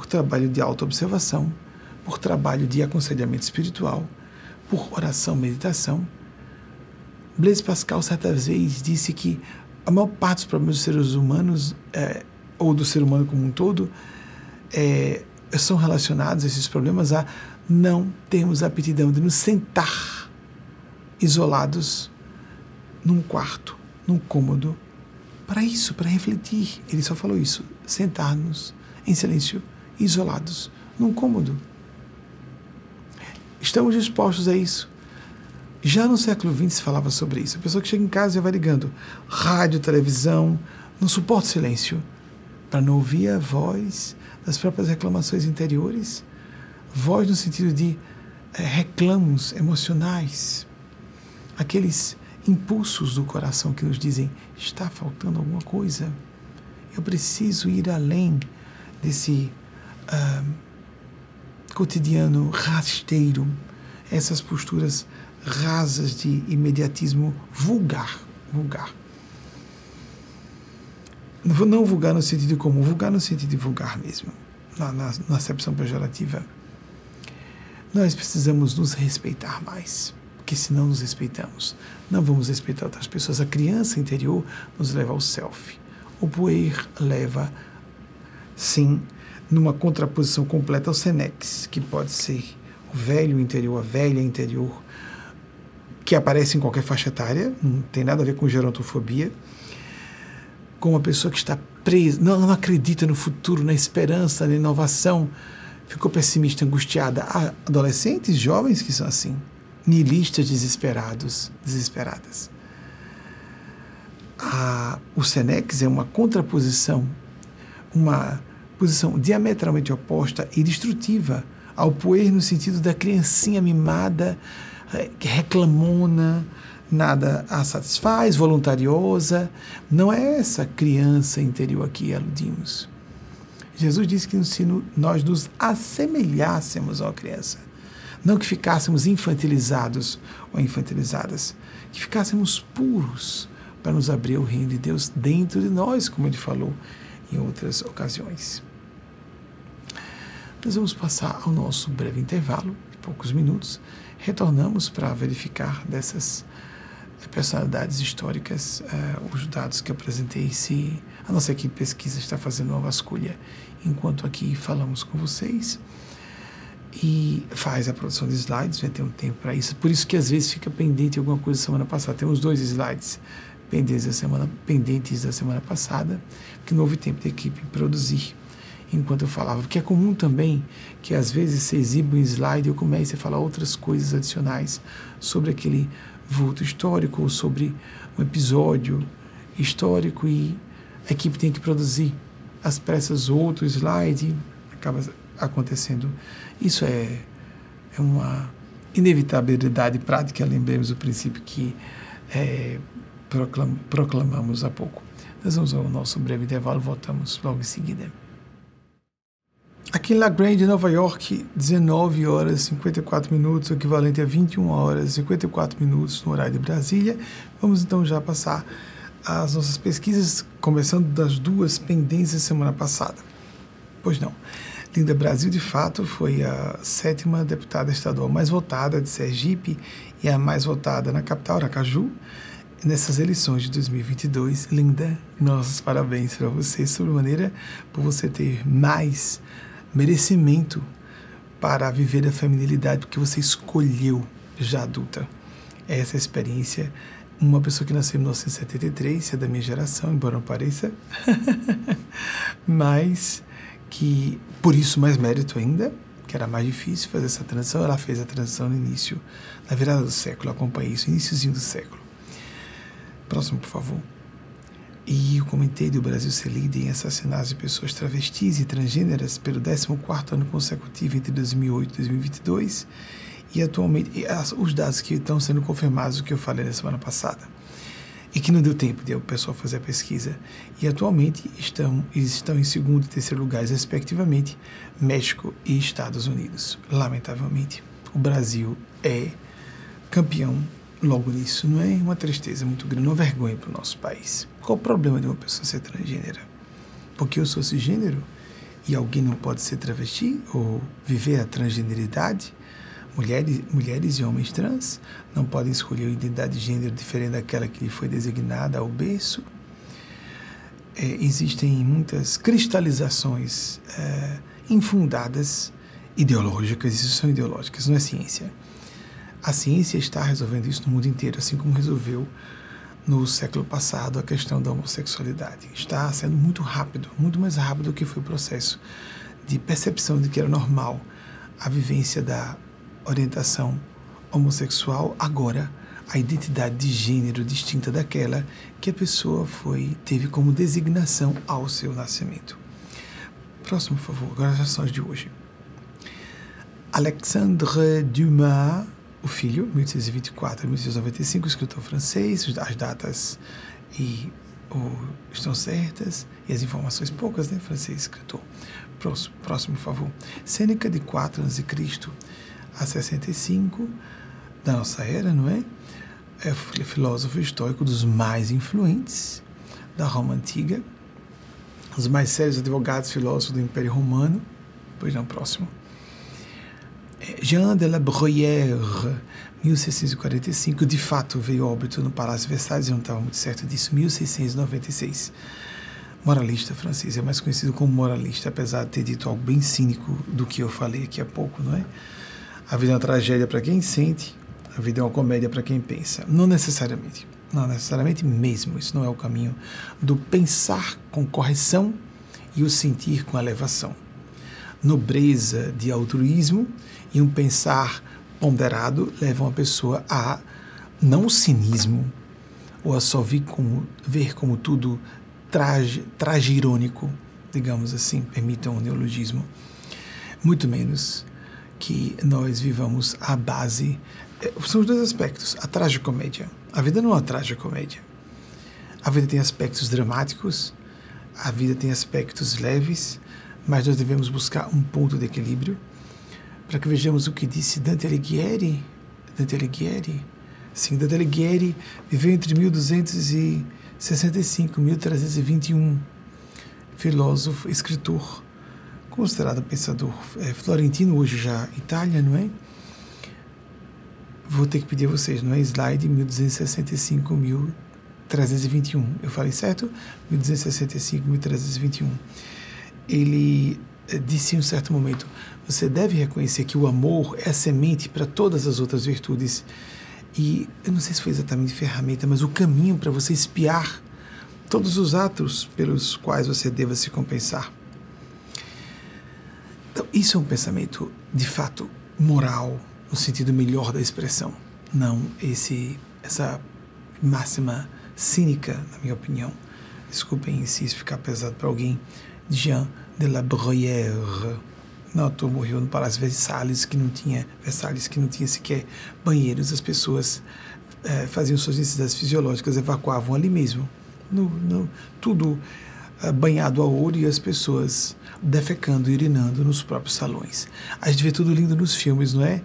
por trabalho de autoobservação, por trabalho de aconselhamento espiritual, por oração, meditação. Blaise Pascal, certa vez, disse que a maior parte dos problemas dos seres humanos, é, ou do ser humano como um todo, é, são relacionados, esses problemas, a não termos aptidão de nos sentar isolados num quarto, num cômodo, para isso, para refletir. Ele só falou isso: sentar-nos em silêncio isolados, num cômodo. Estamos dispostos a isso. Já no século XX se falava sobre isso. A pessoa que chega em casa já vai ligando rádio, televisão, não suporta silêncio, para não ouvir a voz das próprias reclamações interiores, voz no sentido de é, reclamos emocionais, aqueles impulsos do coração que nos dizem está faltando alguma coisa, eu preciso ir além desse uh, cotidiano rasteiro, essas posturas rasas de imediatismo vulgar, vulgar. Não vulgar no sentido comum, vulgar no sentido vulgar mesmo, na, na, na acepção pejorativa. Nós precisamos nos respeitar mais, porque se não nos respeitamos, não vamos respeitar outras pessoas. A criança interior nos leva ao self. O poer leva, sim, numa contraposição completa ao Senex, que pode ser o velho interior, a velha interior, que aparece em qualquer faixa etária, não tem nada a ver com gerontofobia, com uma pessoa que está presa, não, não acredita no futuro, na esperança, na inovação, ficou pessimista, angustiada. Há adolescentes, jovens que são assim, nihilistas, desesperados, desesperadas. A, o Senex é uma contraposição, uma posição diametralmente oposta e destrutiva ao poer no sentido da criancinha mimada, eh, reclamona, nada a satisfaz, voluntariosa. Não é essa criança interior a que aludimos. Jesus disse que se nós nos assemelhássemos a uma criança, não que ficássemos infantilizados ou infantilizadas, que ficássemos puros para nos abrir ao reino de Deus dentro de nós, como ele falou em outras ocasiões. Nós vamos passar ao nosso breve intervalo poucos minutos, retornamos para verificar dessas personalidades históricas uh, os dados que apresentei. Se a nossa equipe de pesquisa está fazendo uma vasculha enquanto aqui falamos com vocês e faz a produção de slides, vai ter um tempo para isso. Por isso que às vezes fica pendente alguma coisa semana passada. Temos dois slides pendentes da semana, pendentes da semana passada, que não houve tempo da equipe produzir enquanto eu falava. Porque é comum também que às vezes você exiba um slide e eu comece a falar outras coisas adicionais sobre aquele vulto histórico ou sobre um episódio histórico e a equipe tem que produzir às pressas outro slide, acaba acontecendo. Isso é, é uma inevitabilidade prática, lembremos o princípio que é, proclam, proclamamos há pouco. Nós vamos ao nosso breve intervalo, voltamos logo em seguida. Aqui em La Grande, Nova York, 19 horas e 54 minutos, equivalente a 21 horas e 54 minutos no horário de Brasília. Vamos então já passar as nossas pesquisas, começando das duas pendências semana passada. Pois não. Linda Brasil, de fato, foi a sétima deputada estadual mais votada de Sergipe e a mais votada na capital, Aracaju, nessas eleições de 2022. Linda, nossos parabéns para você, sobremaneira, por você ter mais merecimento para viver a feminilidade, porque você escolheu já adulta. Essa experiência, uma pessoa que nasceu em 1973, é da minha geração, embora não pareça, mas que, por isso, mais mérito ainda, que era mais difícil fazer essa transição, ela fez a transição no início, na virada do século, acompanhei isso, iníciozinho do século. Próximo, por favor. E eu comentei do Brasil ser líder em assassinatos de pessoas travestis e transgêneras pelo 14º ano consecutivo entre 2008 e 2022. E atualmente, e as, os dados que estão sendo confirmados, o que eu falei na semana passada. E que não deu tempo de o pessoal fazer a pesquisa. E atualmente estão, estão em segundo e terceiro lugares, respectivamente, México e Estados Unidos. Lamentavelmente, o Brasil é campeão logo nisso. Não é uma tristeza muito grande, uma vergonha para o nosso país. Qual o problema de uma pessoa ser transgênera? Porque eu sou cisgênero e alguém não pode ser travesti ou viver a transgeneridade? Mulheres, mulheres e homens trans não podem escolher uma identidade de gênero diferente daquela que lhe foi designada ao berço? É, existem muitas cristalizações é, infundadas ideológicas, isso são ideológicas, não é ciência a ciência está resolvendo isso no mundo inteiro, assim como resolveu no século passado a questão da homossexualidade. Está sendo muito rápido, muito mais rápido do que foi o processo de percepção de que era normal a vivência da orientação homossexual, agora a identidade de gênero distinta daquela que a pessoa foi teve como designação ao seu nascimento. Próximo, por favor, agora as ações de hoje. Alexandre Dumas o filho, 1824 a 1895, escritor francês, as datas e estão certas e as informações poucas, né? Francês, escritor. Próximo, próximo por favor. Sêneca, de 4 a.C. a 65 da nossa era, não é? É filósofo histórico dos mais influentes da Roma Antiga, os mais sérios advogados filósofos do Império Romano. Pois não, próximo. Jean de la Bruyère, 1645, de fato veio óbito no Palácio Versalhes, eu não estava muito certo disso, 1696. Moralista francês, é mais conhecido como moralista, apesar de ter dito algo bem cínico do que eu falei aqui há pouco, não é? A vida é uma tragédia para quem sente, a vida é uma comédia para quem pensa. Não necessariamente, não necessariamente mesmo, isso não é o caminho do pensar com correção e o sentir com elevação. Nobreza de altruísmo e um pensar ponderado levam a pessoa a não o cinismo ou a só ver como, ver como tudo traje, traje irônico, digamos assim, permitam o neologismo, muito menos que nós vivamos a base. Eh, são os dois aspectos. A tragicomédia. A vida não é uma tragicomédia. A vida tem aspectos dramáticos, a vida tem aspectos leves, mas nós devemos buscar um ponto de equilíbrio para que vejamos o que disse Dante Alighieri. Dante Alighieri, sim, Dante Alighieri viveu entre 1265 e 1321, filósofo, escritor, considerado pensador é, florentino, hoje já Itália, não é? Vou ter que pedir a vocês, não é slide 1265, 1321. Eu falei certo? 1265, 1321. Ele eh, disse em um certo momento: você deve reconhecer que o amor é a semente para todas as outras virtudes. E eu não sei se foi exatamente ferramenta, mas o caminho para você espiar todos os atos pelos quais você deva se compensar. Então, isso é um pensamento, de fato, moral, no sentido melhor da expressão. Não esse, essa máxima cínica, na minha opinião. Desculpem se isso ficar pesado para alguém. Jean de la Bruyère. Noto, morreu no Palácio Versalhes, que não tinha Versalhes, que não tinha sequer banheiros. As pessoas é, faziam suas necessidades fisiológicas, evacuavam ali mesmo. No, no, tudo é, banhado a ouro e as pessoas defecando e urinando nos próprios salões. A gente vê tudo lindo nos filmes, não é?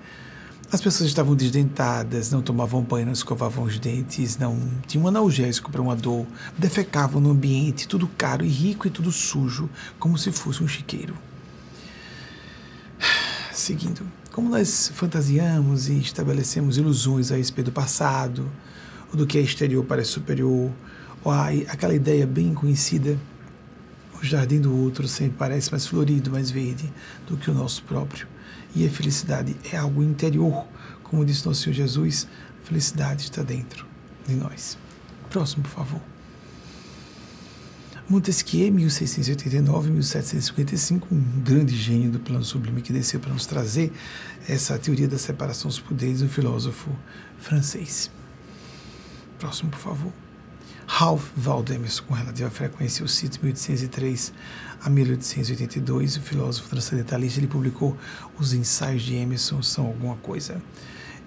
As pessoas estavam desdentadas, não tomavam banho, não escovavam os dentes, não tinham um analgésico para uma dor, defecavam no ambiente, tudo caro e rico e tudo sujo, como se fosse um chiqueiro. Seguindo, como nós fantasiamos e estabelecemos ilusões a respeito do passado, ou do que é exterior parece superior, ou aquela ideia bem conhecida, o jardim do outro sempre parece mais florido, mais verde do que o nosso próprio. E a felicidade é algo interior. Como disse nosso Senhor Jesus, a felicidade está dentro de nós. Próximo, por favor. Montesquieu, 1689-1755, um grande gênio do plano sublime que desceu para nos trazer essa teoria da separação dos poderes, um filósofo francês. Próximo, por favor. Ralph Waldo Emerson, com relativa frequência, eu cito 1803 a 1882, o filósofo transcendentalista, ele publicou Os Ensaios de Emerson São Alguma Coisa.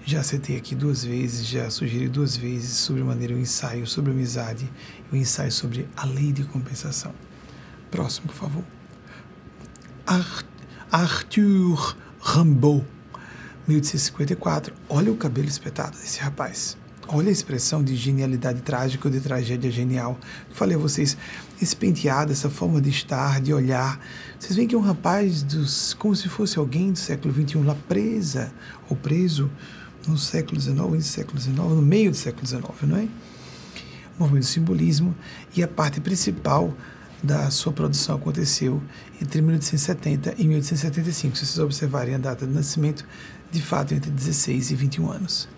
Já citei aqui duas vezes, já sugeri duas vezes sobre maneira o ensaio sobre amizade e o ensaio sobre a lei de compensação. Próximo, por favor. Arthur Rimbaud, 1854. Olha o cabelo espetado desse rapaz. Olha a expressão de genialidade trágica ou de tragédia genial. Falei a vocês, esse penteado, essa forma de estar, de olhar. Vocês veem que é um rapaz dos, como se fosse alguém do século XXI lá presa ou preso no século XIX, no século XIX, no meio do século XIX, não é? O movimento do simbolismo e a parte principal da sua produção aconteceu entre 1870 e 1875. Se vocês observarem a data de nascimento, de fato entre 16 e 21 anos.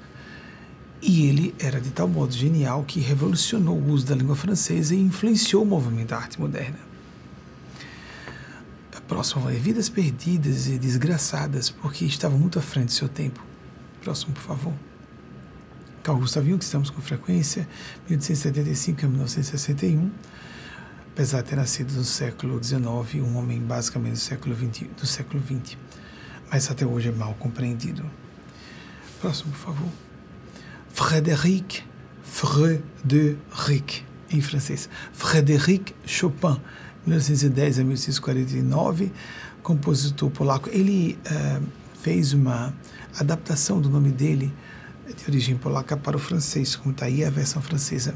E ele era de tal modo genial que revolucionou o uso da língua francesa e influenciou o movimento da arte moderna. A próxima é Vidas Perdidas e Desgraçadas, porque estava muito à frente do seu tempo. Próximo, por favor. Carl Gustav Jung, que estamos com frequência, 1875 a 1961. Apesar de ter nascido no século XIX, um homem basicamente do século XX, do século XX, mas até hoje é mal compreendido. Próximo, por favor. Frédéric Frédéric, em francês. Frédéric Chopin, 1910 a 1649, compositor polaco. Ele uh, fez uma adaptação do nome dele, de origem polaca, para o francês, como está aí a versão francesa.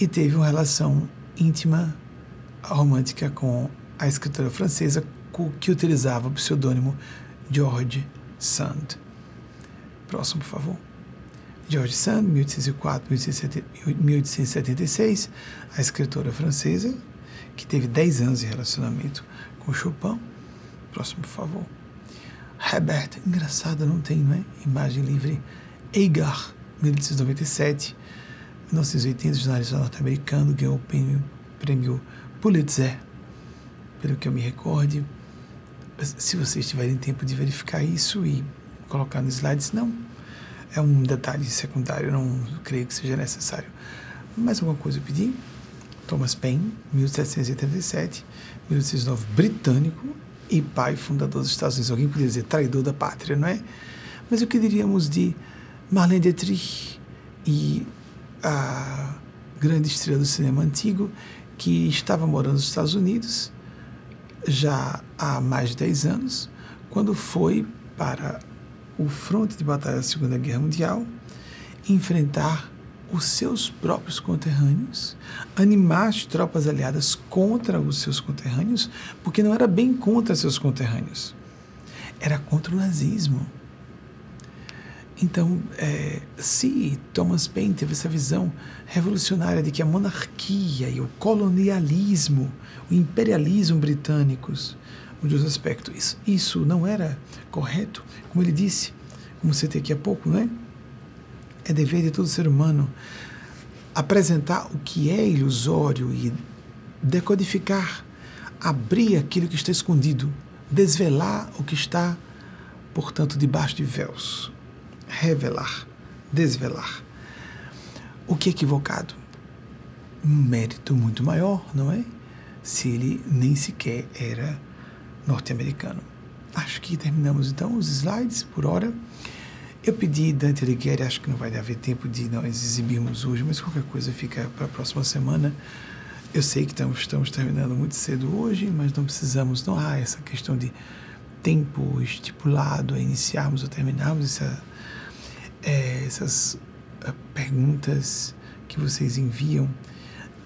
E teve uma relação íntima, romântica com a escritora francesa, que utilizava o pseudônimo George Sand. Próximo, por favor. George Sand, 1804-1876, a escritora francesa, que teve 10 anos de relacionamento com Chopin. Próximo, por favor. Herbert, engraçado, não tem, não é? Imagem livre. Eigar, 1897, 1980, jornalista norte-americano, ganhou o prêmio, prêmio Pulitzer, pelo que eu me recorde. Se vocês tiverem tempo de verificar isso e colocar nos slides, não é um detalhe secundário, não creio que seja necessário. Mais alguma coisa eu pedi? Thomas Paine, 1787, 1809, britânico e pai fundador dos Estados Unidos. Alguém poderia dizer traidor da pátria, não é? Mas o que diríamos de Marlene Dietrich e a grande estrela do cinema antigo que estava morando nos Estados Unidos já há mais de 10 anos, quando foi para o fronte de batalha da Segunda Guerra Mundial, enfrentar os seus próprios conterrâneos, animar as tropas aliadas contra os seus conterrâneos, porque não era bem contra seus conterrâneos, era contra o nazismo. Então, é, se Thomas Paine teve essa visão revolucionária de que a monarquia e o colonialismo, o imperialismo britânicos, um dos aspectos, isso, isso não era correto, como ele disse, como você tem aqui há pouco, não é? É dever de todo ser humano apresentar o que é ilusório e decodificar, abrir aquilo que está escondido, desvelar o que está, portanto, debaixo de véus revelar, desvelar. O que é equivocado? Um mérito muito maior, não é? Se ele nem sequer era norte-americano. Acho que terminamos então os slides por hora. Eu pedi Dante Alighieri, acho que não vai haver tempo de nós exibirmos hoje, mas qualquer coisa fica para a próxima semana. Eu sei que estamos, estamos terminando muito cedo hoje, mas não precisamos, não há essa questão de tempo estipulado a iniciarmos ou terminarmos. Essa, é, essas uh, perguntas que vocês enviam,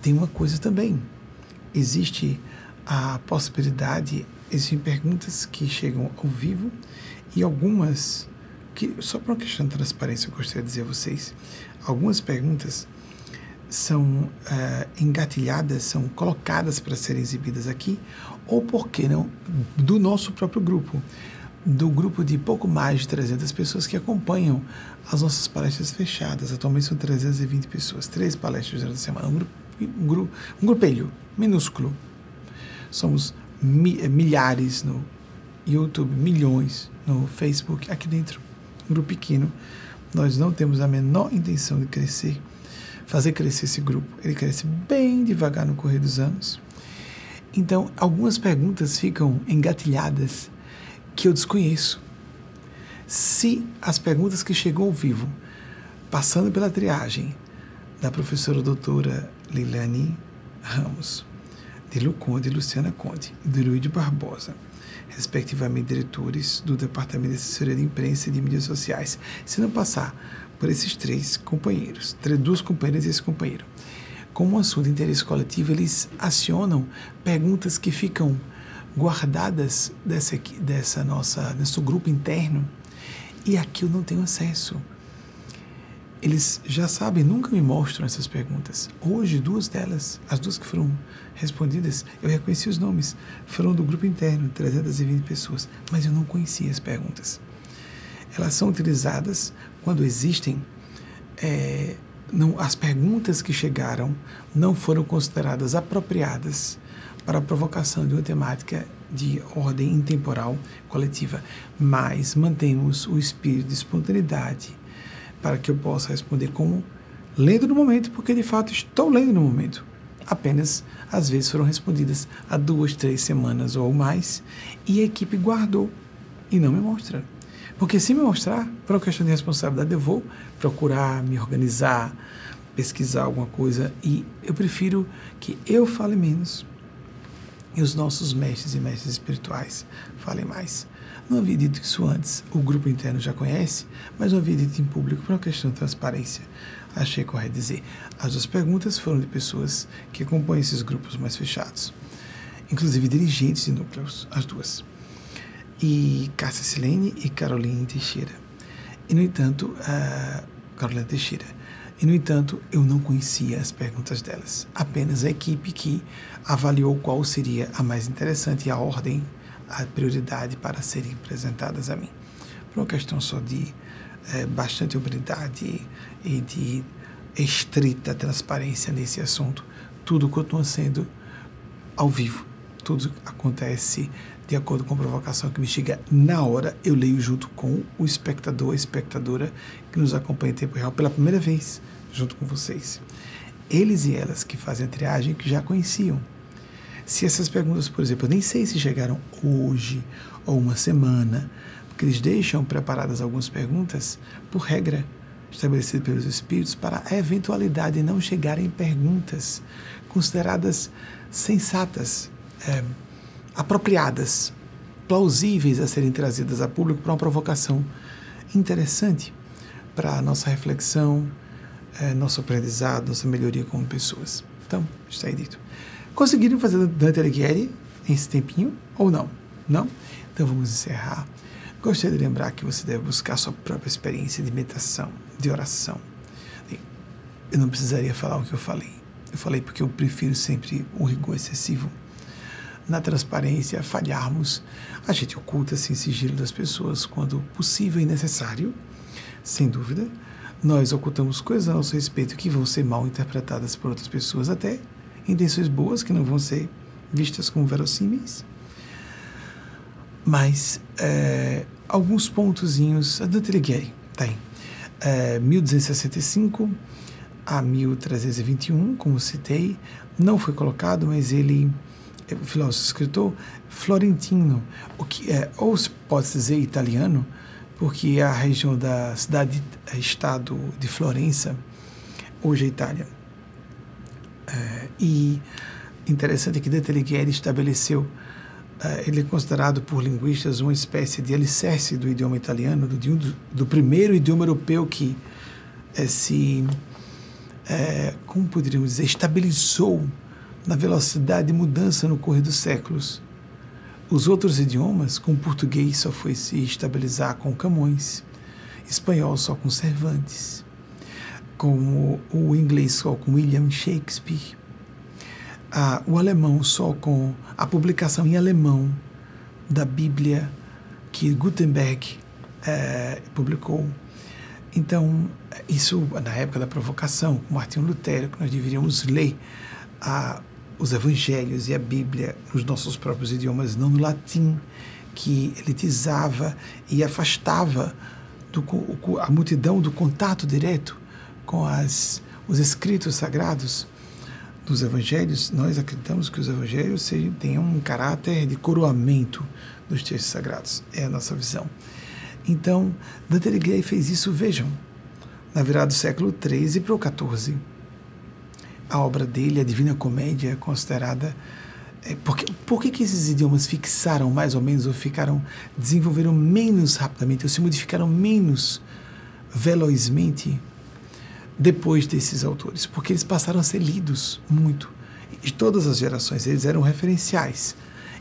tem uma coisa também. Existe a possibilidade, existem perguntas que chegam ao vivo e algumas que, só para uma questão de transparência, eu gostaria de dizer a vocês, algumas perguntas são uh, engatilhadas, são colocadas para serem exibidas aqui, ou por que não, do nosso próprio grupo do grupo de pouco mais de 300 pessoas que acompanham as nossas palestras fechadas. Atualmente são 320 pessoas, três palestras durante a semana, um, grupo, um, grupo, um grupelho minúsculo. Somos milhares no YouTube, milhões no Facebook, aqui dentro, um grupo pequeno. Nós não temos a menor intenção de crescer, fazer crescer esse grupo. Ele cresce bem devagar no correr dos anos. Então, algumas perguntas ficam engatilhadas que eu desconheço. Se as perguntas que chegam ao vivo, passando pela triagem da professora doutora Lilane Ramos, de Lu Conde e Luciana Conde, de Luiz Barbosa, respectivamente diretores do Departamento de Assessoria de Imprensa e de Mídias Sociais, se não passar por esses três companheiros, duas companheiras e esse companheiro, como um assunto de interesse coletivo, eles acionam perguntas que ficam guardadas dessa, dessa nossa, nosso grupo interno e aqui eu não tenho acesso. Eles já sabem, nunca me mostram essas perguntas. Hoje, duas delas, as duas que foram respondidas, eu reconheci os nomes, foram do grupo interno, 320 pessoas, mas eu não conhecia as perguntas. Elas são utilizadas quando existem. É, não, as perguntas que chegaram não foram consideradas apropriadas para a provocação de uma temática de ordem intemporal coletiva, mas mantemos o espírito de espontaneidade para que eu possa responder como lendo no momento, porque de fato estou lendo no momento. Apenas, às vezes, foram respondidas há duas, três semanas ou mais e a equipe guardou e não me mostra. Porque se me mostrar, por uma questão de responsabilidade, eu vou procurar me organizar, pesquisar alguma coisa e eu prefiro que eu fale menos e os nossos mestres e mestres espirituais falem mais. Não havia dito isso antes, o grupo interno já conhece, mas não havia dito em público por uma questão de transparência. Achei correto dizer. As duas perguntas foram de pessoas que acompanham esses grupos mais fechados, inclusive dirigentes de núcleos, as duas. E Cássia Silene e Caroline Teixeira. E, no entanto, uh, Carolina Teixeira e, no entanto, eu não conhecia as perguntas delas. Apenas a equipe que avaliou qual seria a mais interessante e a ordem, a prioridade para serem apresentadas a mim. Por uma questão só de é, bastante humildade e de estrita transparência nesse assunto, tudo continua sendo ao vivo. Tudo acontece de acordo com a provocação que me chega na hora, eu leio junto com o espectador, a espectadora que nos acompanha em tempo real pela primeira vez junto com vocês. Eles e elas que fazem a triagem que já conheciam. Se essas perguntas, por exemplo, eu nem sei se chegaram hoje ou uma semana, porque eles deixam preparadas algumas perguntas, por regra estabelecida pelos espíritos, para a eventualidade de não chegarem perguntas consideradas sensatas, é, apropriadas, plausíveis a serem trazidas a público para uma provocação interessante para a nossa reflexão, é, nosso aprendizado, nossa melhoria como pessoas. Então, está aí dito. Conseguiram fazer Dante Alighieri nesse tempinho ou não? Não? Então vamos encerrar Gostaria de lembrar que você deve buscar sua própria experiência de meditação, de oração. Eu não precisaria falar o que eu falei. Eu falei porque eu prefiro sempre o rigor excessivo. Na transparência, falharmos, a gente oculta sem assim, sigilo das pessoas quando possível e necessário, sem dúvida. Nós ocultamos coisas a nosso respeito que vão ser mal interpretadas por outras pessoas, até intenções boas que não vão ser vistas como verossímeis. Mas é, alguns pontozinhos. Alighieri, tá aí. É, 1265 a 1321, como citei, não foi colocado, mas ele é filósofo, escritor florentino, o que é, ou se pode dizer italiano, porque é a região da cidade-estado de Florença, hoje é Itália. É, e interessante que Dante Alighieri estabeleceu, é, ele é considerado por linguistas uma espécie de alicerce do idioma italiano, do, do, do primeiro idioma europeu que é, se, é, como poderíamos dizer, estabilizou na velocidade de mudança no correr dos séculos. Os outros idiomas, como o português, só foi se estabilizar com Camões, espanhol só com Cervantes, como o inglês só com William Shakespeare, o alemão só com a publicação em alemão da Bíblia que Gutenberg eh, publicou. Então, isso na época da provocação, com Martinho Lutero, que nós deveríamos ler os evangelhos e a Bíblia nos nossos próprios idiomas, não no latim, que elitizava e afastava do, a multidão do contato direto com as, os escritos sagrados dos evangelhos. Nós acreditamos que os evangelhos tenham um caráter de coroamento dos textos sagrados. É a nossa visão. Então, Dante Alighieri fez isso, vejam, na virada do século XIII para o XIV a obra dele, a Divina Comédia, é considerada. É, porque, por que, que esses idiomas fixaram mais ou menos, ou ficaram, desenvolveram menos rapidamente, ou se modificaram menos velozmente depois desses autores? Porque eles passaram a ser lidos muito. De todas as gerações, eles eram referenciais.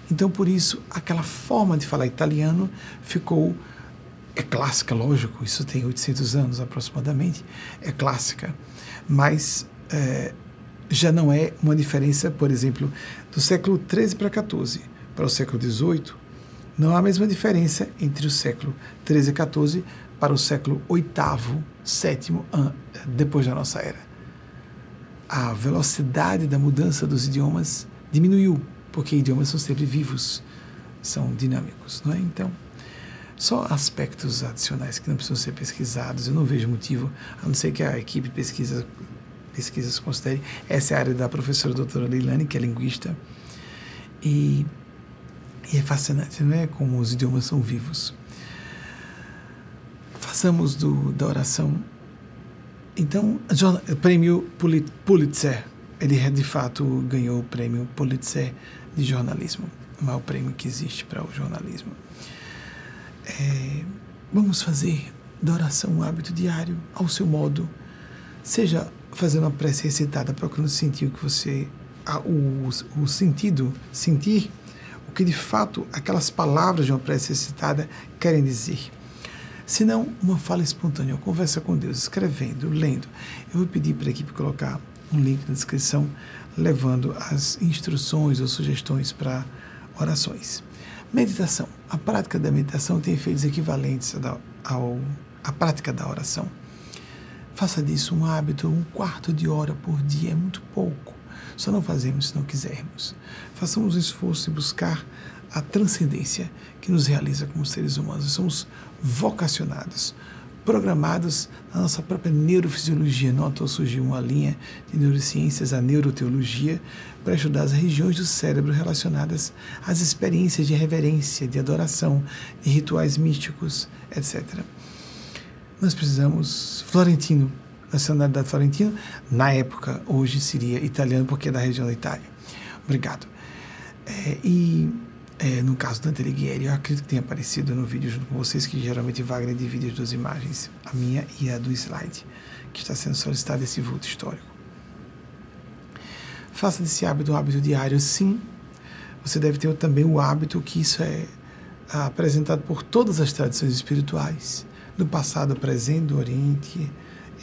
Então, por isso, aquela forma de falar italiano ficou. É clássica, lógico, isso tem 800 anos aproximadamente, é clássica, mas é, já não é uma diferença, por exemplo, do século XIII para XIV para o século XVIII, não há a mesma diferença entre o século XIII e XIV para o século VIII, VII, depois da nossa era. A velocidade da mudança dos idiomas diminuiu, porque idiomas são sempre vivos, são dinâmicos, não é? Então, só aspectos adicionais que não precisam ser pesquisados. Eu não vejo motivo, a não ser que a equipe pesquisa pesquisas considere. Essa é a área da professora doutora Leilani, que é linguista. E, e é fascinante, não é? Como os idiomas são vivos. Façamos do, da oração. Então, o prêmio Pulitzer, ele é, de fato ganhou o prêmio Pulitzer de jornalismo, o maior prêmio que existe para o jornalismo. É, vamos fazer da oração um hábito diário, ao seu modo, seja fazer uma prece recitada, procurando sentir o que você. o, o sentido, sentir o que de fato aquelas palavras de uma prece recitada querem dizer. Se não, uma fala espontânea, uma conversa com Deus, escrevendo, lendo. Eu vou pedir para a equipe colocar um link na descrição, levando as instruções ou sugestões para orações. Meditação. A prática da meditação tem efeitos equivalentes ao, à prática da oração. Faça disso um hábito, um quarto de hora por dia é muito pouco. Só não fazemos se não quisermos. Façamos um esforço em buscar a transcendência que nos realiza como seres humanos. Somos vocacionados, programados na nossa própria neurofisiologia. Notou surgiu uma linha de neurociências, a neuroteologia, para estudar as regiões do cérebro relacionadas às experiências de reverência, de adoração, de rituais místicos, etc nós precisamos florentino, nacionalidade florentino, na época, hoje seria italiano, porque é da região da Itália. Obrigado. É, e é, no caso do Dante Alighieri, eu acredito que tenha aparecido no vídeo junto com vocês, que geralmente Wagner divide as duas imagens, a minha e a do slide, que está sendo solicitado esse vulto histórico. Faça desse hábito um hábito diário, sim. Você deve ter também o hábito que isso é apresentado por todas as tradições espirituais, do passado, presente, do Oriente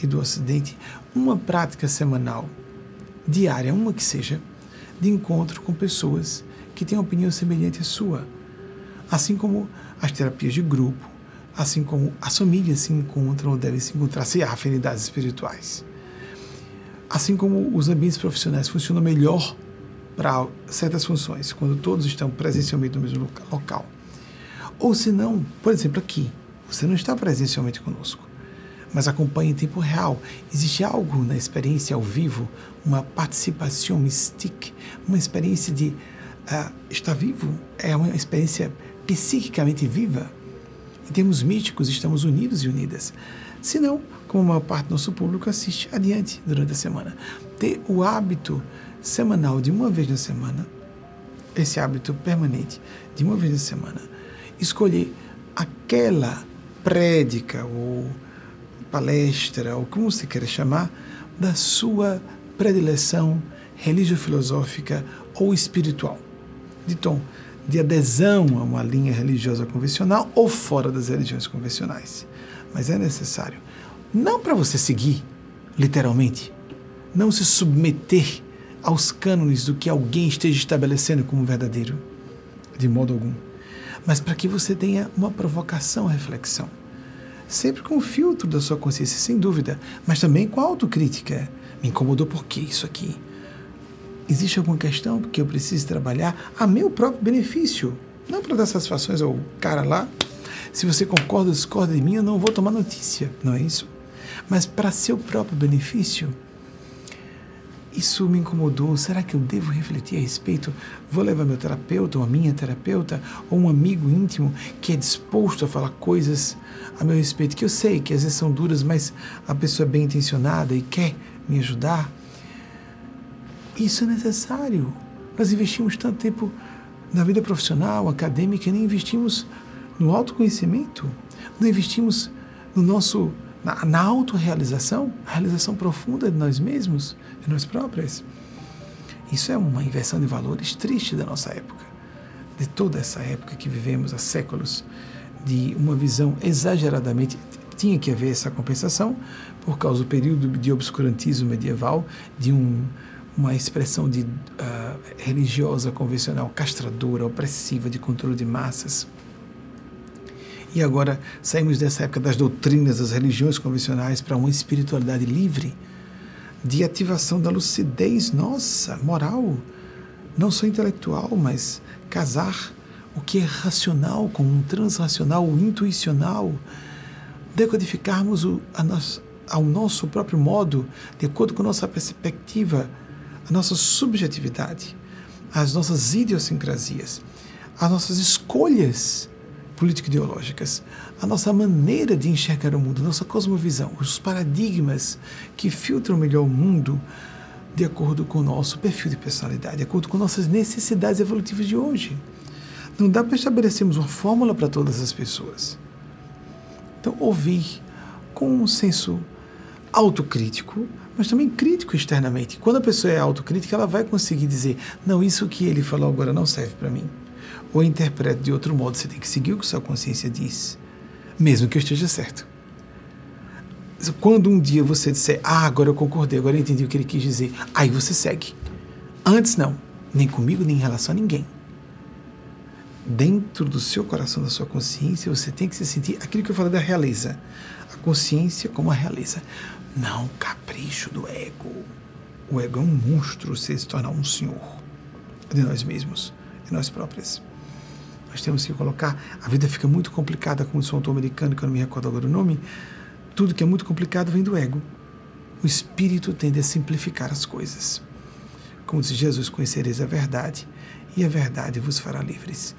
e do Ocidente, uma prática semanal, diária, uma que seja, de encontro com pessoas que têm opinião semelhante à sua. Assim como as terapias de grupo, assim como as famílias se encontram ou devem se encontrar se há afinidades espirituais. Assim como os ambientes profissionais funcionam melhor para certas funções, quando todos estão presencialmente no mesmo local. Ou se não, por exemplo, aqui, você não está presencialmente conosco, mas acompanha em tempo real. Existe algo na experiência ao vivo, uma participação mystique, uma experiência de uh, estar vivo, é uma experiência psiquicamente viva. Em termos místicos, estamos unidos e unidas. Se não, como a maior parte do nosso público assiste adiante durante a semana. Ter o hábito semanal de uma vez na semana, esse hábito permanente de uma vez na semana, escolher aquela prédica ou palestra, ou como você queira chamar, da sua predileção religio-filosófica ou espiritual, de tom de adesão a uma linha religiosa convencional ou fora das religiões convencionais. Mas é necessário, não para você seguir, literalmente, não se submeter aos cânones do que alguém esteja estabelecendo como verdadeiro, de modo algum mas para que você tenha uma provocação à reflexão. Sempre com o filtro da sua consciência, sem dúvida, mas também com a autocrítica. Me incomodou por que isso aqui? Existe alguma questão que eu preciso trabalhar a meu próprio benefício? Não para dar satisfações ao cara lá. Se você concorda ou discorda de mim, eu não vou tomar notícia, não é isso? Mas para seu próprio benefício isso me incomodou. Será que eu devo refletir a respeito? Vou levar meu terapeuta, ou a minha terapeuta, ou um amigo íntimo que é disposto a falar coisas a meu respeito, que eu sei que às vezes são duras, mas a pessoa é bem intencionada e quer me ajudar. Isso é necessário. Nós investimos tanto tempo na vida profissional, acadêmica, nem investimos no autoconhecimento, não investimos no nosso na, na autorrealização, a realização profunda de nós mesmos, de nós próprios. Isso é uma inversão de valores triste da nossa época, de toda essa época que vivemos há séculos, de uma visão exageradamente. Tinha que haver essa compensação por causa do período de obscurantismo medieval, de um, uma expressão de, uh, religiosa convencional castradora, opressiva, de controle de massas. E agora saímos dessa época das doutrinas, das religiões convencionais para uma espiritualidade livre, de ativação da lucidez nossa, moral, não só intelectual, mas casar o que é racional com um transracional, o intuicional, decodificarmos o, a ao nosso próprio modo, de acordo com nossa perspectiva, a nossa subjetividade, as nossas idiosincrasias, as nossas escolhas político-ideológicas, a nossa maneira de enxergar o mundo, a nossa cosmovisão, os paradigmas que filtram melhor o mundo de acordo com o nosso perfil de personalidade, de acordo com nossas necessidades evolutivas de hoje. Não dá para estabelecermos uma fórmula para todas as pessoas. Então, ouvir com um senso autocrítico, mas também crítico externamente. Quando a pessoa é autocrítica, ela vai conseguir dizer: não, isso que ele falou agora não serve para mim ou interprete de outro modo, você tem que seguir o que sua consciência diz, mesmo que eu esteja certo. Quando um dia você disser, ah, agora eu concordei, agora eu entendi o que ele quis dizer, aí você segue. Antes não, nem comigo, nem em relação a ninguém. Dentro do seu coração, da sua consciência, você tem que se sentir aquilo que eu falei da realeza. A consciência como a realeza. Não capricho do ego. O ego é um monstro se se tornar um senhor de nós mesmos, de nós próprios. Nós temos que colocar. A vida fica muito complicada, como disse um autor americano, que eu não me recordo agora o nome. Tudo que é muito complicado vem do ego. O espírito tende a simplificar as coisas. Como disse Jesus: Conhecereis a verdade, e a verdade vos fará livres.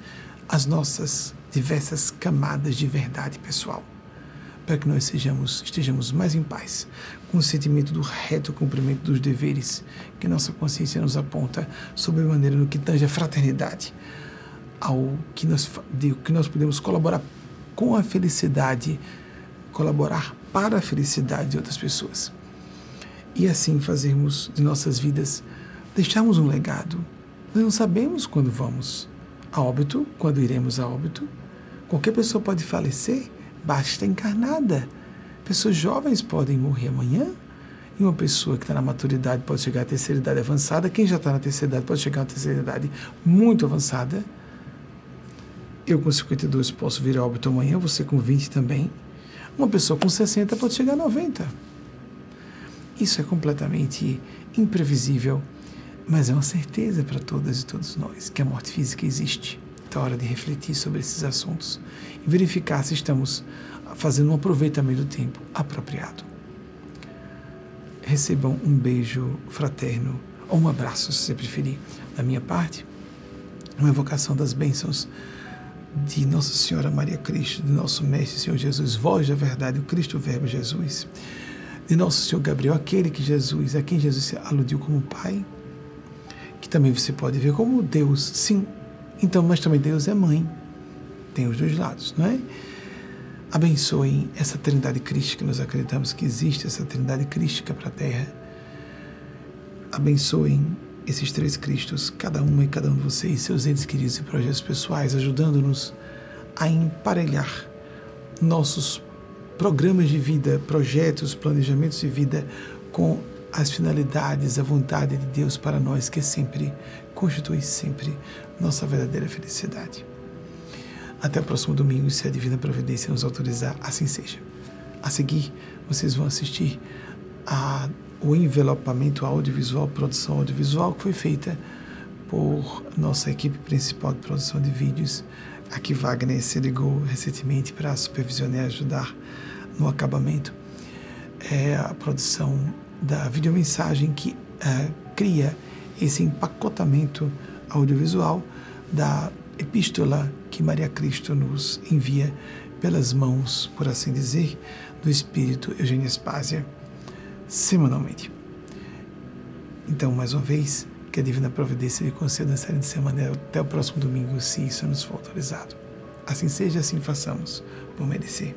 As nossas diversas camadas de verdade pessoal, para que nós sejamos, estejamos mais em paz, com o sentimento do reto cumprimento dos deveres que nossa consciência nos aponta, sobre maneira no que tange a fraternidade ao que nós, de, que nós podemos colaborar com a felicidade, colaborar para a felicidade de outras pessoas. E assim fazermos de nossas vidas, deixarmos um legado. Nós não sabemos quando vamos a óbito, quando iremos a óbito, Qualquer pessoa pode falecer, basta encarnada. Pessoas jovens podem morrer amanhã, e uma pessoa que está na maturidade pode chegar à terceira idade avançada. Quem já está na terceira idade pode chegar à terceira idade muito avançada. Eu com 52 posso vir a óbito amanhã, você com 20 também. Uma pessoa com 60 pode chegar a 90. Isso é completamente imprevisível, mas é uma certeza para todas e todos nós que a morte física existe. Então é hora de refletir sobre esses assuntos e verificar se estamos fazendo um aproveitamento do tempo apropriado. Recebam um beijo fraterno ou um abraço, se você preferir, da minha parte, uma evocação das bênçãos de Nossa Senhora Maria Cristo, de nosso Mestre Senhor Jesus, voz da verdade, o Cristo Verbo Jesus, de nosso Senhor Gabriel, aquele que Jesus, a quem Jesus aludiu como Pai, que também você pode ver como Deus, sim. Então, mas também Deus é mãe. Tem os dois lados, não é? Abençoem essa trindade crística, nós acreditamos que existe essa trindade crística para a Terra. Abençoem esses três Cristos, cada uma e cada um de vocês, seus entes queridos e projetos pessoais, ajudando-nos a emparelhar nossos programas de vida, projetos, planejamentos de vida com as finalidades, a vontade de Deus para nós, que é sempre, constitui sempre nossa verdadeira felicidade. Até o próximo domingo, se a Divina Providência nos autorizar, assim seja. A seguir, vocês vão assistir a o envelopamento audiovisual, produção audiovisual, que foi feita por nossa equipe principal de produção de vídeos. Aqui Wagner se ligou recentemente para supervisionar e ajudar no acabamento. É a produção da videomensagem que é, cria esse empacotamento audiovisual da epístola que Maria Cristo nos envia pelas mãos, por assim dizer, do Espírito Eugênio Spásia semanalmente. Então, mais uma vez, que a Divina Providência lhe conceda essa de semana até o próximo domingo, se isso nos for autorizado. Assim seja, assim façamos, por merecer.